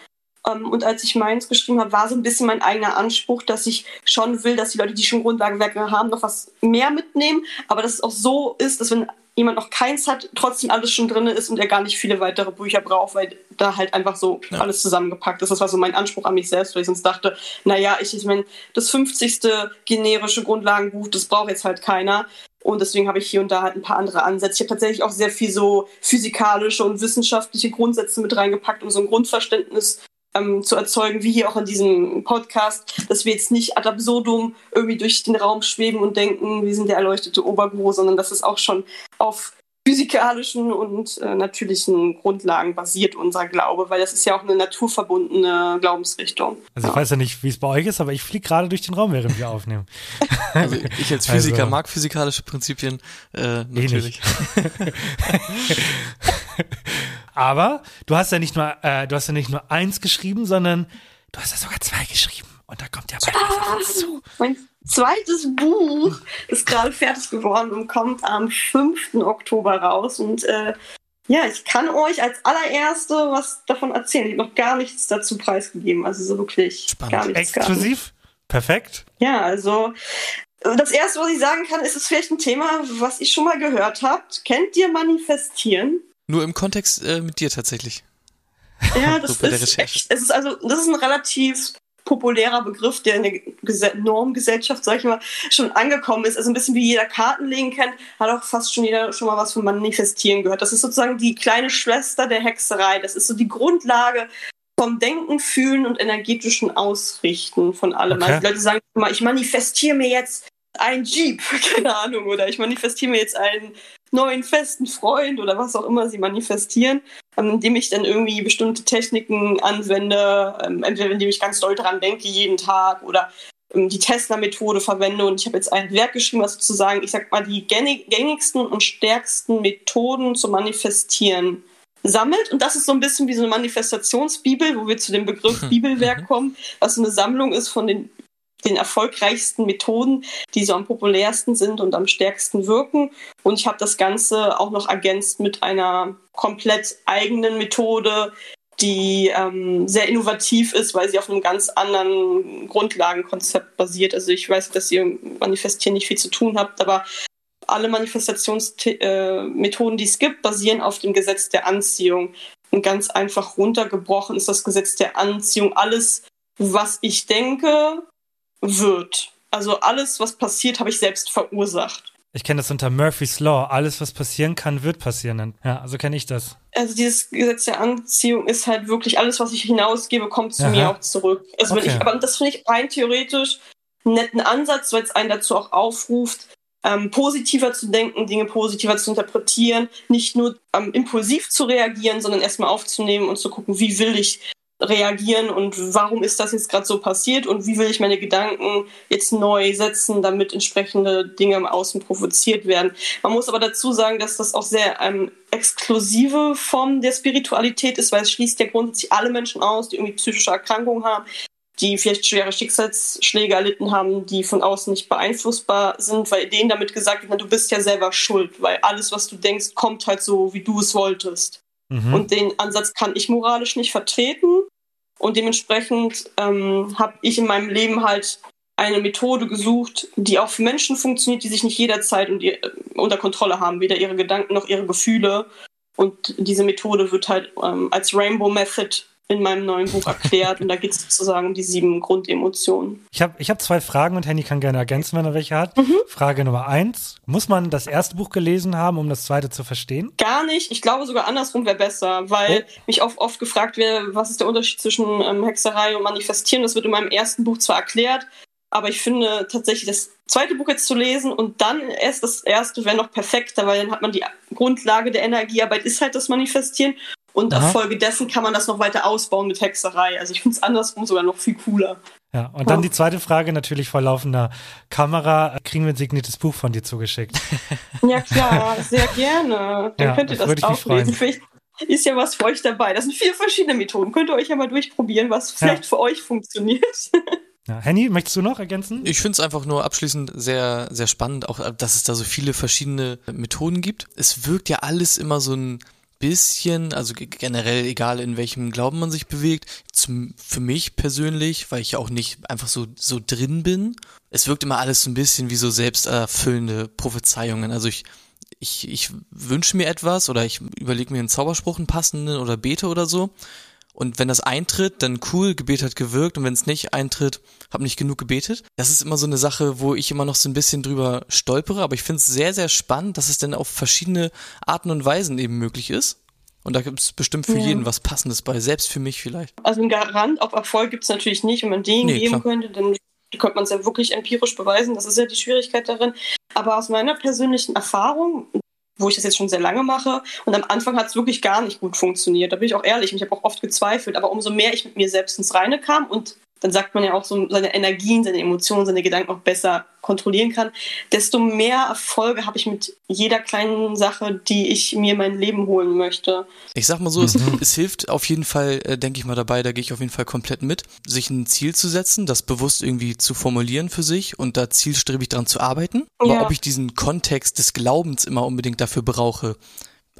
Ähm, Und als ich meins geschrieben habe, war so ein bisschen mein eigener Anspruch, dass ich schon will, dass die Leute, die schon Grundlagewerke haben, noch was mehr mitnehmen. Aber dass es auch so ist, dass wenn jemand noch keins hat, trotzdem alles schon drin ist und er gar nicht viele weitere Bücher braucht, weil da halt einfach so Ja. alles zusammengepackt ist. Das war so mein Anspruch an mich selbst, weil ich sonst dachte, naja, ich, ich meine, das 50. generische Grundlagenbuch, das braucht jetzt halt keiner. Und deswegen habe ich hier und da halt ein paar andere Ansätze. Ich habe tatsächlich auch sehr viel so physikalische und wissenschaftliche Grundsätze mit reingepackt, um so ein Grundverständnis ähm, zu erzeugen, wie hier auch in diesem Podcast, dass wir jetzt nicht ad absurdum irgendwie durch den Raum schweben und denken, wir sind der erleuchtete Oberguru, sondern dass es auch schon auf physikalischen und äh, natürlichen Grundlagen basiert, unser Glaube, weil das ist ja auch eine naturverbundene Glaubensrichtung. Also ich weiß ja nicht, wie es bei euch ist, aber ich fliege gerade durch den Raum, während wir aufnehmen. Also ich als Physiker Also- mag physikalische Prinzipien, äh, nicht. natürlich. Aber du hast ja nicht nur, äh, du hast ja nicht nur eins geschrieben, sondern du hast ja sogar zwei geschrieben. Und da kommt ja bald was auf uns zu. Mein zweites Buch ist gerade fertig geworden und kommt am 5. Oktober raus. Und äh, ja, ich kann euch als allererste was davon erzählen. Ich habe noch gar nichts dazu preisgegeben. Also so wirklich Spannend. gar nichts. Exklusiv? Perfekt. Ja, also äh, das erste, was ich sagen kann, ist es vielleicht ein Thema, was ihr schon mal gehört habt. Kennt ihr Manifestieren? Nur im Kontext äh, mit dir tatsächlich. Ja, das So ist echt, es ist also, das ist ein relativ populärer Begriff, der in der Gese Normgesellschaft, sag ich mal, schon angekommen ist. Also ein bisschen wie jeder Kartenlegen kennt, hat auch fast schon jeder schon mal was von Manifestieren gehört. Das ist sozusagen die kleine Schwester der Hexerei. Das ist so die Grundlage vom Denken, Fühlen und energetischen Ausrichten von allem. Okay. Also die Leute sagen immer, ich manifestiere mir jetzt ein Jeep, keine Ahnung, oder ich manifestiere mir jetzt einen neuen festen Freund oder was auch immer sie manifestieren, ähm, indem ich dann irgendwie bestimmte Techniken anwende, ähm, entweder indem ich ganz doll dran denke jeden Tag oder ähm, die Tesla-Methode verwende und ich habe jetzt ein Werk geschrieben, was sozusagen, ich sag mal, die gängig- gängigsten und stärksten Methoden zu manifestieren sammelt. Und das ist so ein bisschen wie so eine Manifestationsbibel, wo wir zu dem Begriff Bibelwerk kommen, was so eine Sammlung ist von den, den erfolgreichsten Methoden, die so am populärsten sind und am stärksten wirken. Und ich habe das Ganze auch noch ergänzt mit einer komplett eigenen Methode, die ähm, sehr innovativ ist, weil sie auf einem ganz anderen Grundlagenkonzept basiert. Also ich weiß, dass ihr Manifestieren nicht viel zu tun habt, aber alle Manifestationsmethoden, die es gibt, basieren auf dem Gesetz der Anziehung. Und ganz einfach runtergebrochen ist das Gesetz der Anziehung. Alles, was ich denke, wird. Also alles, was passiert, habe ich selbst verursacht. Ich kenne das unter Murphy's Law. Alles, was passieren kann, wird passieren. Ja, so kenne ich das. Also dieses Gesetz der Anziehung ist halt wirklich alles, was ich hinausgebe, kommt zu Aha. mir auch zurück. Also Okay. ich, aber das finde ich rein theoretisch einen netten Ansatz, weil es einen dazu auch aufruft, ähm, positiver zu denken, Dinge positiver zu interpretieren, nicht nur ähm, impulsiv zu reagieren, sondern erstmal aufzunehmen und zu gucken, wie will ich reagieren und warum ist das jetzt gerade so passiert und wie will ich meine Gedanken jetzt neu setzen, damit entsprechende Dinge im Außen provoziert werden. Man muss aber dazu sagen, dass das auch sehr ähm, exklusive Form der Spiritualität ist, weil es schließt ja grundsätzlich alle Menschen aus, die irgendwie psychische Erkrankungen haben, die vielleicht schwere Schicksalsschläge erlitten haben, die von außen nicht beeinflussbar sind, weil denen damit gesagt wird, na, du bist ja selber schuld, weil alles, was du denkst, kommt halt so, wie du es wolltest. Mhm. Und den Ansatz kann ich moralisch nicht vertreten. Und dementsprechend ähm, habe ich in meinem Leben halt eine Methode gesucht, die auch für Menschen funktioniert, die sich nicht jederzeit ihr, unter Kontrolle haben, weder ihre Gedanken noch ihre Gefühle. Und diese Methode wird halt ähm, als Rainbow Method in meinem neuen Buch erklärt. und da geht es sozusagen um die sieben Grundemotionen. Ich habe ich hab zwei Fragen und Henny kann gerne ergänzen, wenn er welche hat. Frage Nummer eins. Muss man das erste Buch gelesen haben, um das zweite zu verstehen? Gar nicht. Ich glaube sogar andersrum wäre besser, weil mich oft, oft gefragt wird, was ist der Unterschied zwischen ähm, Hexerei und Manifestieren. Das wird in meinem ersten Buch zwar erklärt, aber ich finde tatsächlich das zweite Buch jetzt zu lesen und dann erst das erste wäre noch perfekter, weil dann hat man die Grundlage der Energiearbeit, ist halt das Manifestieren. Und Aha. auf Folge dessen kann man das noch weiter ausbauen mit Hexerei. Also ich finde es andersrum sogar noch viel cooler. Ja, und dann Oh. die zweite Frage natürlich vor laufender Kamera. Kriegen wir ein signiertes Buch von dir zugeschickt? Ja klar, sehr gerne. Dann Ja, könnt ihr das das, auflesen. freuen. Vielleicht ist ja was für euch dabei. Das sind vier verschiedene Methoden. Könnt ihr euch ja mal durchprobieren, was vielleicht für euch funktioniert. Ja, Henny, möchtest du noch ergänzen? Ich finde es einfach nur abschließend sehr, sehr spannend, auch dass es da so viele verschiedene Methoden gibt. Es wirkt ja alles immer so ein bisschen, also ge- generell egal in welchem Glauben man sich bewegt, zum, für mich persönlich, weil ich ja auch nicht einfach so, so drin bin, es wirkt immer alles so ein bisschen wie so selbsterfüllende Prophezeiungen. Also ich, ich, ich wünsche mir etwas oder ich überlege mir einen Zauberspruch, einen passenden oder bete oder so. Und wenn das eintritt, dann cool, Gebet hat gewirkt. Und wenn es nicht eintritt, habe nicht genug gebetet. Das ist immer so eine Sache, wo ich immer noch so ein bisschen drüber stolpere. Aber ich finde es sehr, sehr spannend, dass es dann auf verschiedene Arten und Weisen eben möglich ist. Und da gibt es bestimmt für Ja. jeden was Passendes bei, selbst für mich vielleicht. Also ein Garant auf Erfolg gibt es natürlich nicht. Wenn man den Nee, geben klar. könnte, dann könnte man es ja wirklich empirisch beweisen. Das ist ja die Schwierigkeit darin. Aber aus meiner persönlichen Erfahrung, wo ich das jetzt schon sehr lange mache, und am Anfang hat es wirklich gar nicht gut funktioniert. Da bin ich auch ehrlich. Ich habe auch oft gezweifelt. Aber umso mehr ich mit mir selbst ins Reine kam und dann sagt man ja auch so, seine Energien, seine Emotionen, seine Gedanken auch besser kontrollieren kann, desto mehr Erfolge habe ich mit jeder kleinen Sache, die ich mir in mein Leben holen möchte. Ich sag mal so, es, es hilft auf jeden Fall, äh, denke ich mal dabei, da gehe ich auf jeden Fall komplett mit, sich ein Ziel zu setzen, das bewusst irgendwie zu formulieren für sich und da zielstrebig dran zu arbeiten. Aber Ja. ob ich diesen Kontext des Glaubens immer unbedingt dafür brauche,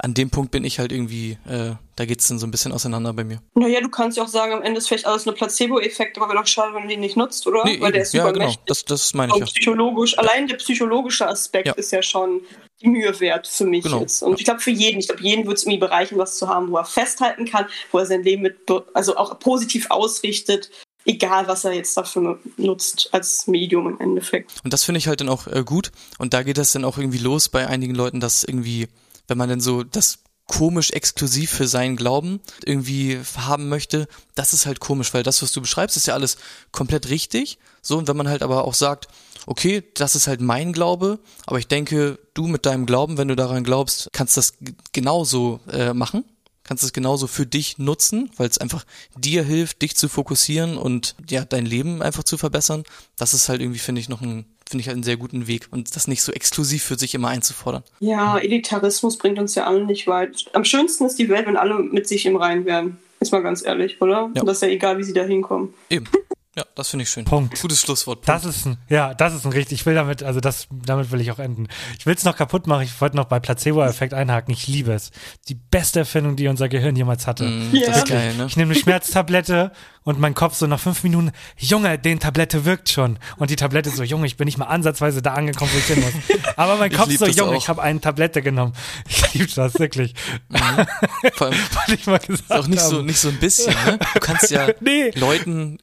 an dem Punkt bin ich halt irgendwie, äh, da geht's dann so ein bisschen auseinander bei mir. Naja, du kannst ja auch sagen, am Ende ist vielleicht alles nur Placebo-Effekt, aber wäre doch schade, wenn du den nicht nutzt, oder? Nee, Weil der ist ja, genau, das, das meine ich ja. psychologisch, allein der psychologische Aspekt Ja. ist ja schon die Mühe wert für mich Genau, jetzt. Und ja. ich glaube für jeden, ich glaube, jeden würde es irgendwie bereichern, was zu haben, wo er festhalten kann, wo er sein Leben mit, also auch positiv ausrichtet, egal was er jetzt dafür nutzt als Medium im Endeffekt. Und das finde ich halt dann auch äh, gut. Und da geht das dann auch irgendwie los bei einigen Leuten, dass irgendwie, wenn man dann so das komisch exklusiv für seinen Glauben irgendwie haben möchte, das ist halt komisch, weil das, was du beschreibst, ist ja alles komplett richtig. So, und wenn man halt aber auch sagt, okay, das ist halt mein Glaube, aber ich denke, du mit deinem Glauben, wenn du daran glaubst, kannst das genauso äh, machen, kannst es genauso für dich nutzen, weil es einfach dir hilft, dich zu fokussieren und ja, dein Leben einfach zu verbessern. Das ist halt irgendwie, finde ich, noch ein, finde ich halt einen sehr guten Weg und das nicht so exklusiv für sich immer einzufordern. Ja, Elitarismus bringt uns ja alle nicht weit. Am schönsten ist die Welt, wenn alle mit sich im Reinen wären. Ist mal ganz ehrlich, oder? Ja. Und das ist ja egal, wie sie da hinkommen. Eben. Ja, das finde ich schön. Punkt. Gutes Schlusswort. Das Punkt. ist ein, ja, das ist ein richtig, ich will damit, also das, damit will ich auch enden. Ich will es noch kaputt machen, ich wollte noch bei Placebo-Effekt einhaken, ich liebe es. Die beste Erfindung, die unser Gehirn jemals hatte. Mm, Ja. Das ist geil, ne? Ich nehme eine Schmerztablette und mein Kopf so nach fünf Minuten, Junge, den Tablette wirkt schon. Und die Tablette so, Junge, ich bin nicht mal ansatzweise da angekommen, wo ich hin muss. Aber mein Kopf so, Junge, auch. ich habe eine Tablette genommen. Ich liebe das, wirklich. Vor allem Wollte ich mal gesagt auch nicht so, nicht so ein bisschen, ne? Du kannst ja Nee. Leuten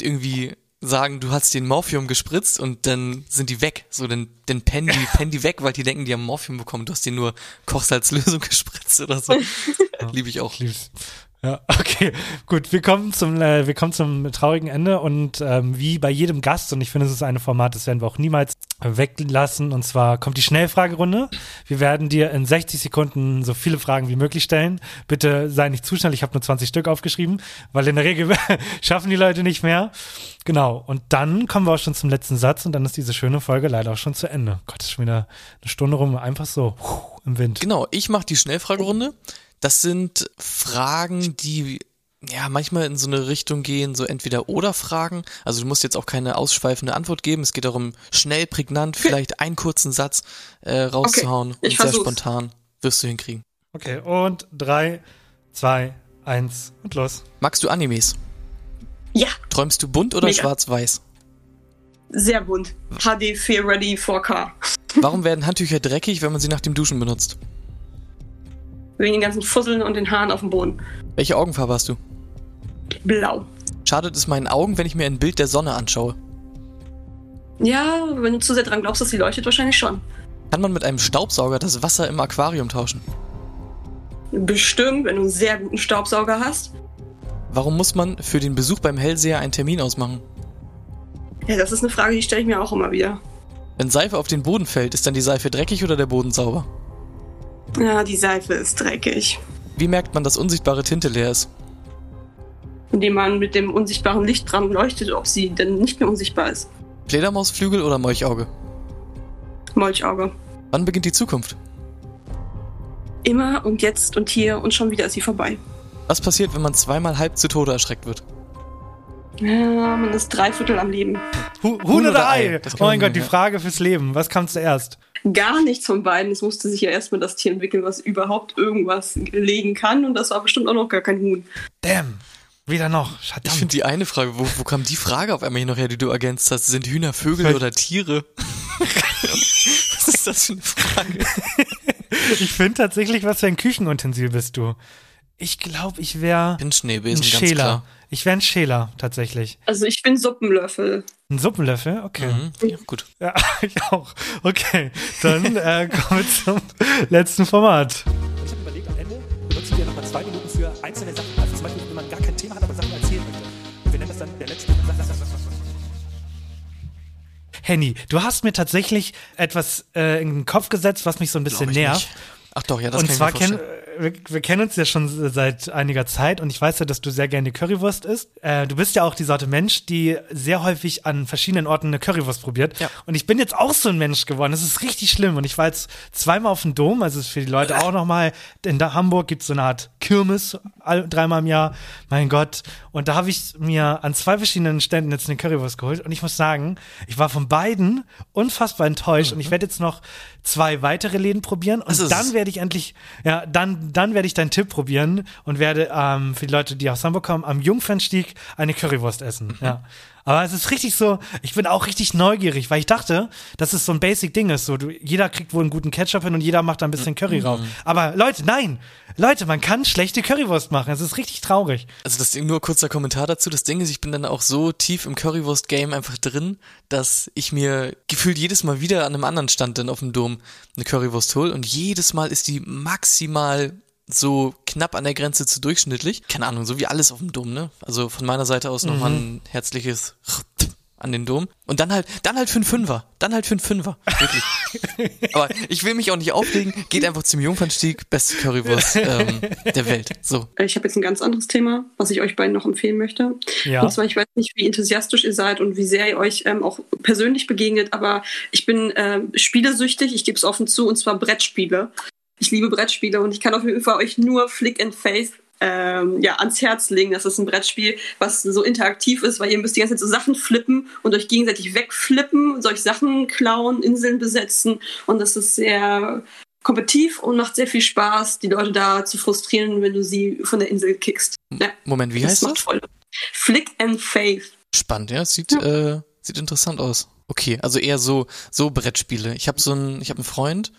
irgendwie sagen, du hast den Morphium gespritzt und dann sind die weg. So, dann, dann pennen die, pennen die weg, weil die denken, die haben Morphium bekommen. Du hast denen nur Kochsalzlösung gespritzt oder so. Liebe ich auch. Lieb's. Ja, okay, gut. Wir kommen zum, äh, wir kommen zum traurigen Ende und ähm, wie bei jedem Gast, und ich finde, es ist ein Format, das werden wir auch niemals weglassen. Und zwar kommt die Schnellfragerunde. Wir werden dir in 60 Sekunden so viele Fragen wie möglich stellen. Bitte sei nicht zu schnell, ich habe nur 20 Stück aufgeschrieben, weil in der Regel schaffen die Leute nicht mehr. Genau, und dann kommen wir auch schon zum letzten Satz und dann ist diese schöne Folge leider auch schon zu Ende. Gott, ist schon wieder eine Stunde rum, einfach so puh, im Wind. Genau, ich mache die Schnellfragerunde. Das sind Fragen, die ja manchmal in so eine Richtung gehen, so entweder oder Fragen. Also du musst jetzt auch keine ausschweifende Antwort geben. Es geht darum, schnell, prägnant, vielleicht einen kurzen Satz äh, rauszuhauen Okay, ich und sehr versuch's. spontan. Wirst du hinkriegen. Okay, und drei, zwei, eins und los. Magst du Animes? Ja, Träumst du bunt oder schwarz-weiß? sehr bunt. HD 4 Ready 4K. Warum werden Handtücher dreckig, wenn man sie nach dem Duschen benutzt? Wegen den ganzen Fusseln und den Haaren auf dem Boden. Welche Augenfarbe hast du? Blau. Schadet es meinen Augen, wenn ich mir ein Bild der Sonne anschaue? Ja, wenn du zu sehr dran glaubst, dass sie leuchtet, wahrscheinlich schon. Kann man mit einem Staubsauger das Wasser im Aquarium tauschen? Bestimmt, wenn du einen sehr guten Staubsauger hast. Warum muss man für den Besuch beim Hellseher einen Termin ausmachen? Ja, das ist eine Frage, die stelle ich mir auch immer wieder. Wenn Seife auf den Boden fällt, ist dann die Seife dreckig oder der Boden sauber? Ja, die Seife ist dreckig. Wie merkt man, dass unsichtbare Tinte leer ist? indem man mit dem unsichtbaren Licht dran leuchtet, ob sie denn nicht mehr unsichtbar ist. Fledermausflügel oder Molchauge? Molchauge. Wann beginnt die Zukunft? Immer und jetzt und hier und schon wieder ist sie vorbei. Was passiert, wenn man zweimal halb zu Tode erschreckt wird? Ja, man ist drei Viertel am Leben. Hu Huhn oder Ei? Das Oh mein Gott, die. Frage fürs Leben. Was kam zuerst? Gar nichts von beiden. Es musste sich ja erstmal das Tier entwickeln, was überhaupt irgendwas legen kann. Und das war bestimmt auch noch gar kein Huhn. Damn. Wieder noch. Ich Verdammt. finde die eine Frage, wo, wo kam die Frage auf einmal hier noch her, die du ergänzt hast? Sind Hühner Vögel Vielleicht- oder Tiere? Was ist das für eine Frage? Ich finde tatsächlich, was für ein Küchenutensil bist du. Ich glaube, ich wäre Ich ein Schneebesen, ganz Schäler. klar. Ich wäre ein Schäler, tatsächlich. Also ich bin Suppenlöffel. Ein Suppenlöffel? Okay. Mhm. Ja, gut. Ja, ich auch. Okay, dann äh, kommen wir zum letzten Format. Ich habe überlegt, am Ende benutzen wir nochmal zwei Minuten für einzelne Sachen. Also zum Beispiel, wenn man gar kein Thema hat, aber Sachen erzählen möchte. Und wir nennen das dann der letzte. Henny, du hast mir tatsächlich etwas äh, in den Kopf gesetzt, was mich so ein bisschen nervt. nicht. Ach doch, ja, das und kann zwar ich mir kennen vorstellen. wir, wir kennen uns ja schon seit einiger Zeit und ich weiß ja, dass du sehr gerne Currywurst isst. Äh, du bist ja auch die Sorte Mensch, die sehr häufig an verschiedenen Orten eine Currywurst probiert. Ja. Und ich bin jetzt auch so ein Mensch geworden. Das ist richtig schlimm. Und ich war jetzt zweimal auf dem Dom, also ist für die Leute auch nochmal, in der Hamburg gibt es so eine Art Kirmes all, dreimal im Jahr. Mein Gott. Und da habe ich mir an zwei verschiedenen Ständen jetzt eine Currywurst geholt. Und ich muss sagen, ich war von beiden unfassbar enttäuscht. Und ich werde jetzt noch zwei weitere Läden probieren. Und dann werde ich endlich, ja, dann, dann werde ich deinen Tipp probieren und werde ähm, für die Leute, die aus Hamburg kommen, am Jungfernstieg eine Currywurst essen. Ja. Aber es ist richtig so, ich bin auch richtig neugierig, weil ich dachte, dass es so ein Basic-Ding ist. So, du, jeder kriegt wohl einen guten Ketchup hin und jeder macht da ein bisschen Curry drauf. Aber Leute, nein! Leute, man kann schlechte Currywurst machen. Es ist richtig traurig. Also das Ding, nur kurzer Kommentar dazu. Das Ding ist, ich bin dann auch so tief im Currywurst-Game einfach drin, dass ich mir gefühlt jedes Mal wieder an einem anderen Stand dann auf dem Dom eine Currywurst hole und jedes Mal ist die maximal so knapp an der Grenze zu durchschnittlich. Keine Ahnung, so wie alles auf dem Dom, ne? Also von meiner Seite aus nochmal ein herzliches an den Dom. Und dann halt, dann halt für einen Fünfer. Dann halt für einen Fünfer. Wirklich. Aber ich will mich auch nicht aufregen. Geht einfach zum Jungfernstieg. Beste Currywurst ähm, der Welt. So. Ich habe jetzt ein ganz anderes Thema, was ich euch beiden noch empfehlen möchte. Ja. Und zwar, ich weiß nicht, wie enthusiastisch ihr seid und wie sehr ihr euch ähm, auch persönlich begegnet, aber ich bin ähm, spielesüchtig, ich gebe es offen zu, und zwar Brettspiele. Ich liebe Brettspiele und ich kann auf jeden Fall euch nur Flick and Faith ähm, ja, ans Herz legen. Das ist ein Brettspiel, was so interaktiv ist, weil ihr müsst die ganze Zeit so Sachen flippen und euch gegenseitig wegflippen, solch Sachen klauen, Inseln besetzen und das ist sehr kompetitiv und macht sehr viel Spaß, die Leute da zu frustrieren, wenn du sie von der Insel kickst. Ja, Moment, wie heißt macht das? Freude. Flick and Faith. Spannend, ja. Sieht, äh, sieht interessant aus. Okay, also eher so, so Brettspiele. Ich habe so einen, ich habe einen Freund,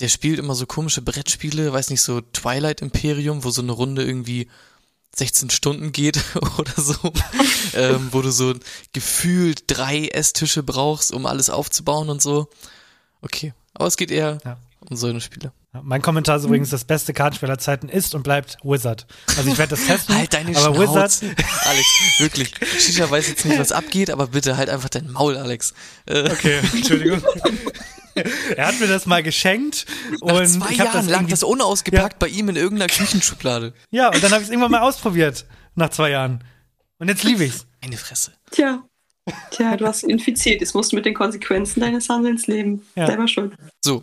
der spielt immer so komische Brettspiele, weiß nicht, so Twilight Imperium, wo so eine Runde irgendwie 16 Stunden geht oder so, ähm, wo du so gefühlt drei Esstische brauchst, um alles aufzubauen und so. Okay, aber es geht eher Ja. um so eine Spiele. Mein Kommentar ist übrigens, das beste Kartenspiel aller Zeiten ist und bleibt Wizard. Also ich werde das testen. Halt deine aber Wizard, Schnauze. Alex, wirklich. Shisha weiß jetzt nicht, was abgeht, aber bitte halt einfach dein Maul, Alex. Äh, Okay, Entschuldigung. er hat mir das mal geschenkt Nach und zwei ich habe Jahren das lag irgendwie- das unausgepackt bei ihm in irgendeiner Küchenschublade. Ja, und dann habe ich es irgendwann mal ausprobiert nach zwei Jahren. Und jetzt liebe ich's. Eine Fresse. Tja. Tja, du hast ihn infiziert. Jetzt musst du mit den Konsequenzen deines Handelns leben. Ja. Selber schuld. So.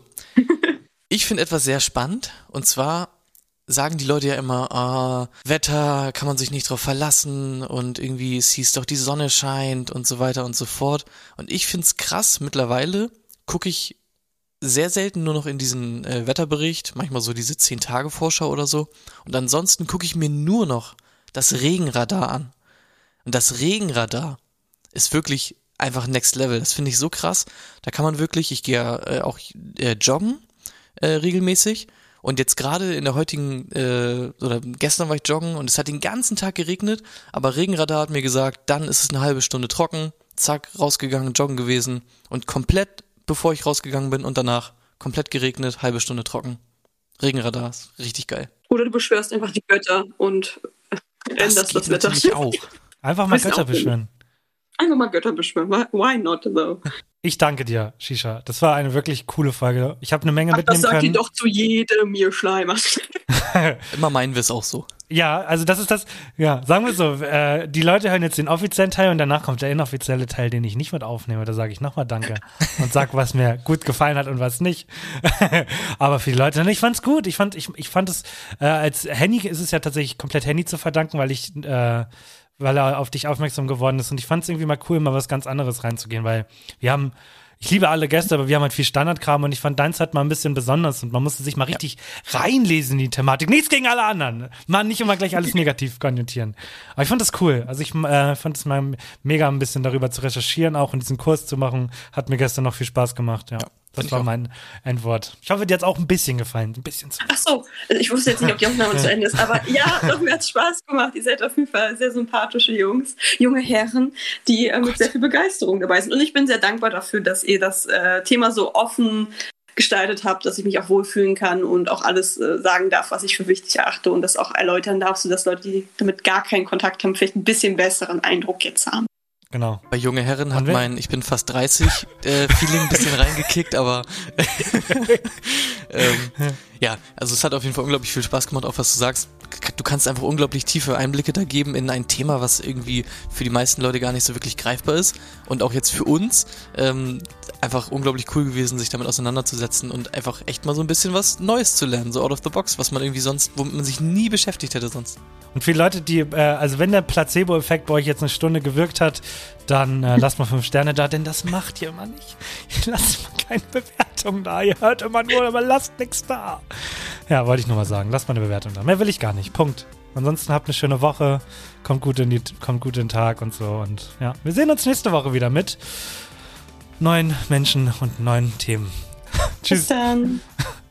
Ich finde etwas sehr spannend. Und zwar sagen die Leute ja immer, ah, Wetter kann man sich nicht drauf verlassen und irgendwie es hieß doch, die Sonne scheint und so weiter und so fort. Und ich find's krass, mittlerweile gucke ich sehr selten nur noch in diesen äh, Wetterbericht, manchmal so diese 10-Tage-Vorschau oder so. Und ansonsten gucke ich mir nur noch das Regenradar an. Und das Regenradar ist wirklich einfach next level. Das finde ich so krass. Da kann man wirklich, ich gehe ja äh, auch äh, joggen äh, regelmäßig. Und jetzt gerade in der heutigen, äh, oder gestern war ich joggen und es hat den ganzen Tag geregnet, aber Regenradar hat mir gesagt, dann ist es eine halbe Stunde trocken, zack, rausgegangen, joggen gewesen und komplett, bevor ich rausgegangen bin und danach komplett geregnet, halbe Stunde trocken. Regenradar, ist richtig geil. Oder du beschwörst einfach die Götter und änderst das, geht Wetter. natürlich auch. Einfach mal Götter beschwören. Einfach mal Götter beschwören. Why not, though? Ich danke dir, Shisha. Das war eine wirklich coole Folge. Ich habe eine Menge Ach, das mitnehmen sagt können. ihr doch zu jedem, ihr Schleimer. Immer meinen wir es auch so. Ja, also das ist das, ja, sagen wir so, äh, die Leute hören jetzt den offiziellen Teil und danach kommt der inoffizielle Teil, den ich nicht mit aufnehme. Da sage ich nochmal Danke und sag, was mir gut gefallen hat und was nicht. Aber für die Leute, ich fand's gut. Ich fand, ich, ich fand es, äh, als Henny ist es ja tatsächlich komplett Henny zu verdanken, weil ich, äh, weil er auf dich aufmerksam geworden ist. Und ich fand es irgendwie mal cool, mal was ganz anderes reinzugehen, weil wir haben, ich liebe alle Gäste, aber wir haben halt viel Standardkram und ich fand deins halt mal ein bisschen besonders und man musste sich mal richtig reinlesen in die Thematik. Nichts gegen alle anderen. Man nicht immer gleich alles negativ konjunktieren. Aber ich fand das cool. Also ich äh, fand es mal mega ein bisschen darüber zu recherchieren, auch und diesen Kurs zu machen. Hat mir gestern noch viel Spaß gemacht, ja. Das war mein Endwort. Ich hoffe, dir hat's auch ein bisschen gefallen. Ein bisschen zu. Ach so, also ich wusste jetzt nicht, ob die Aufnahme zu Ende ist, aber ja, doch, mir hat Spaß gemacht. Ihr seid auf jeden Fall sehr sympathische Jungs, junge Herren, die äh, mit sehr viel Begeisterung dabei sind. Und ich bin sehr dankbar dafür, dass ihr das äh, Thema so offen gestaltet habt, dass ich mich auch wohlfühlen kann und auch alles äh, sagen darf, was ich für wichtig erachte und das auch erläutern darf, sodass Leute, die damit gar keinen Kontakt haben, vielleicht ein bisschen besseren Eindruck jetzt haben. Genau. Bei junge Herren hat mein Ich bin fast 30 äh, Feeling ein bisschen reingekickt, aber ähm, ja, also es hat auf jeden Fall unglaublich viel Spaß gemacht, auch was du sagst. Du kannst einfach unglaublich tiefe Einblicke da geben in ein Thema, was irgendwie für die meisten Leute gar nicht so wirklich greifbar ist. Und auch jetzt für uns ähm, einfach unglaublich cool gewesen, sich damit auseinanderzusetzen und einfach echt mal so ein bisschen was Neues zu lernen, so out of the box, was man irgendwie sonst, womit man sich nie beschäftigt hätte sonst. Und die Leute, die, äh, also wenn der Placebo-Effekt bei euch jetzt eine Stunde gewirkt hat, dann äh, lasst mal fünf Sterne da, denn das macht ihr immer nicht. Ihr lasst mal keine Bewertung da. Ihr hört immer nur, aber lasst nichts da. Ja, wollte ich nur mal sagen. Lasst mal eine Bewertung da. Mehr will ich gar nicht. Punkt. Ansonsten habt eine schöne Woche. Kommt gut in die, kommt gut in den Tag und so. Und ja, wir sehen uns nächste Woche wieder mit neuen Menschen und neuen Themen. Bis Tschüss. dann.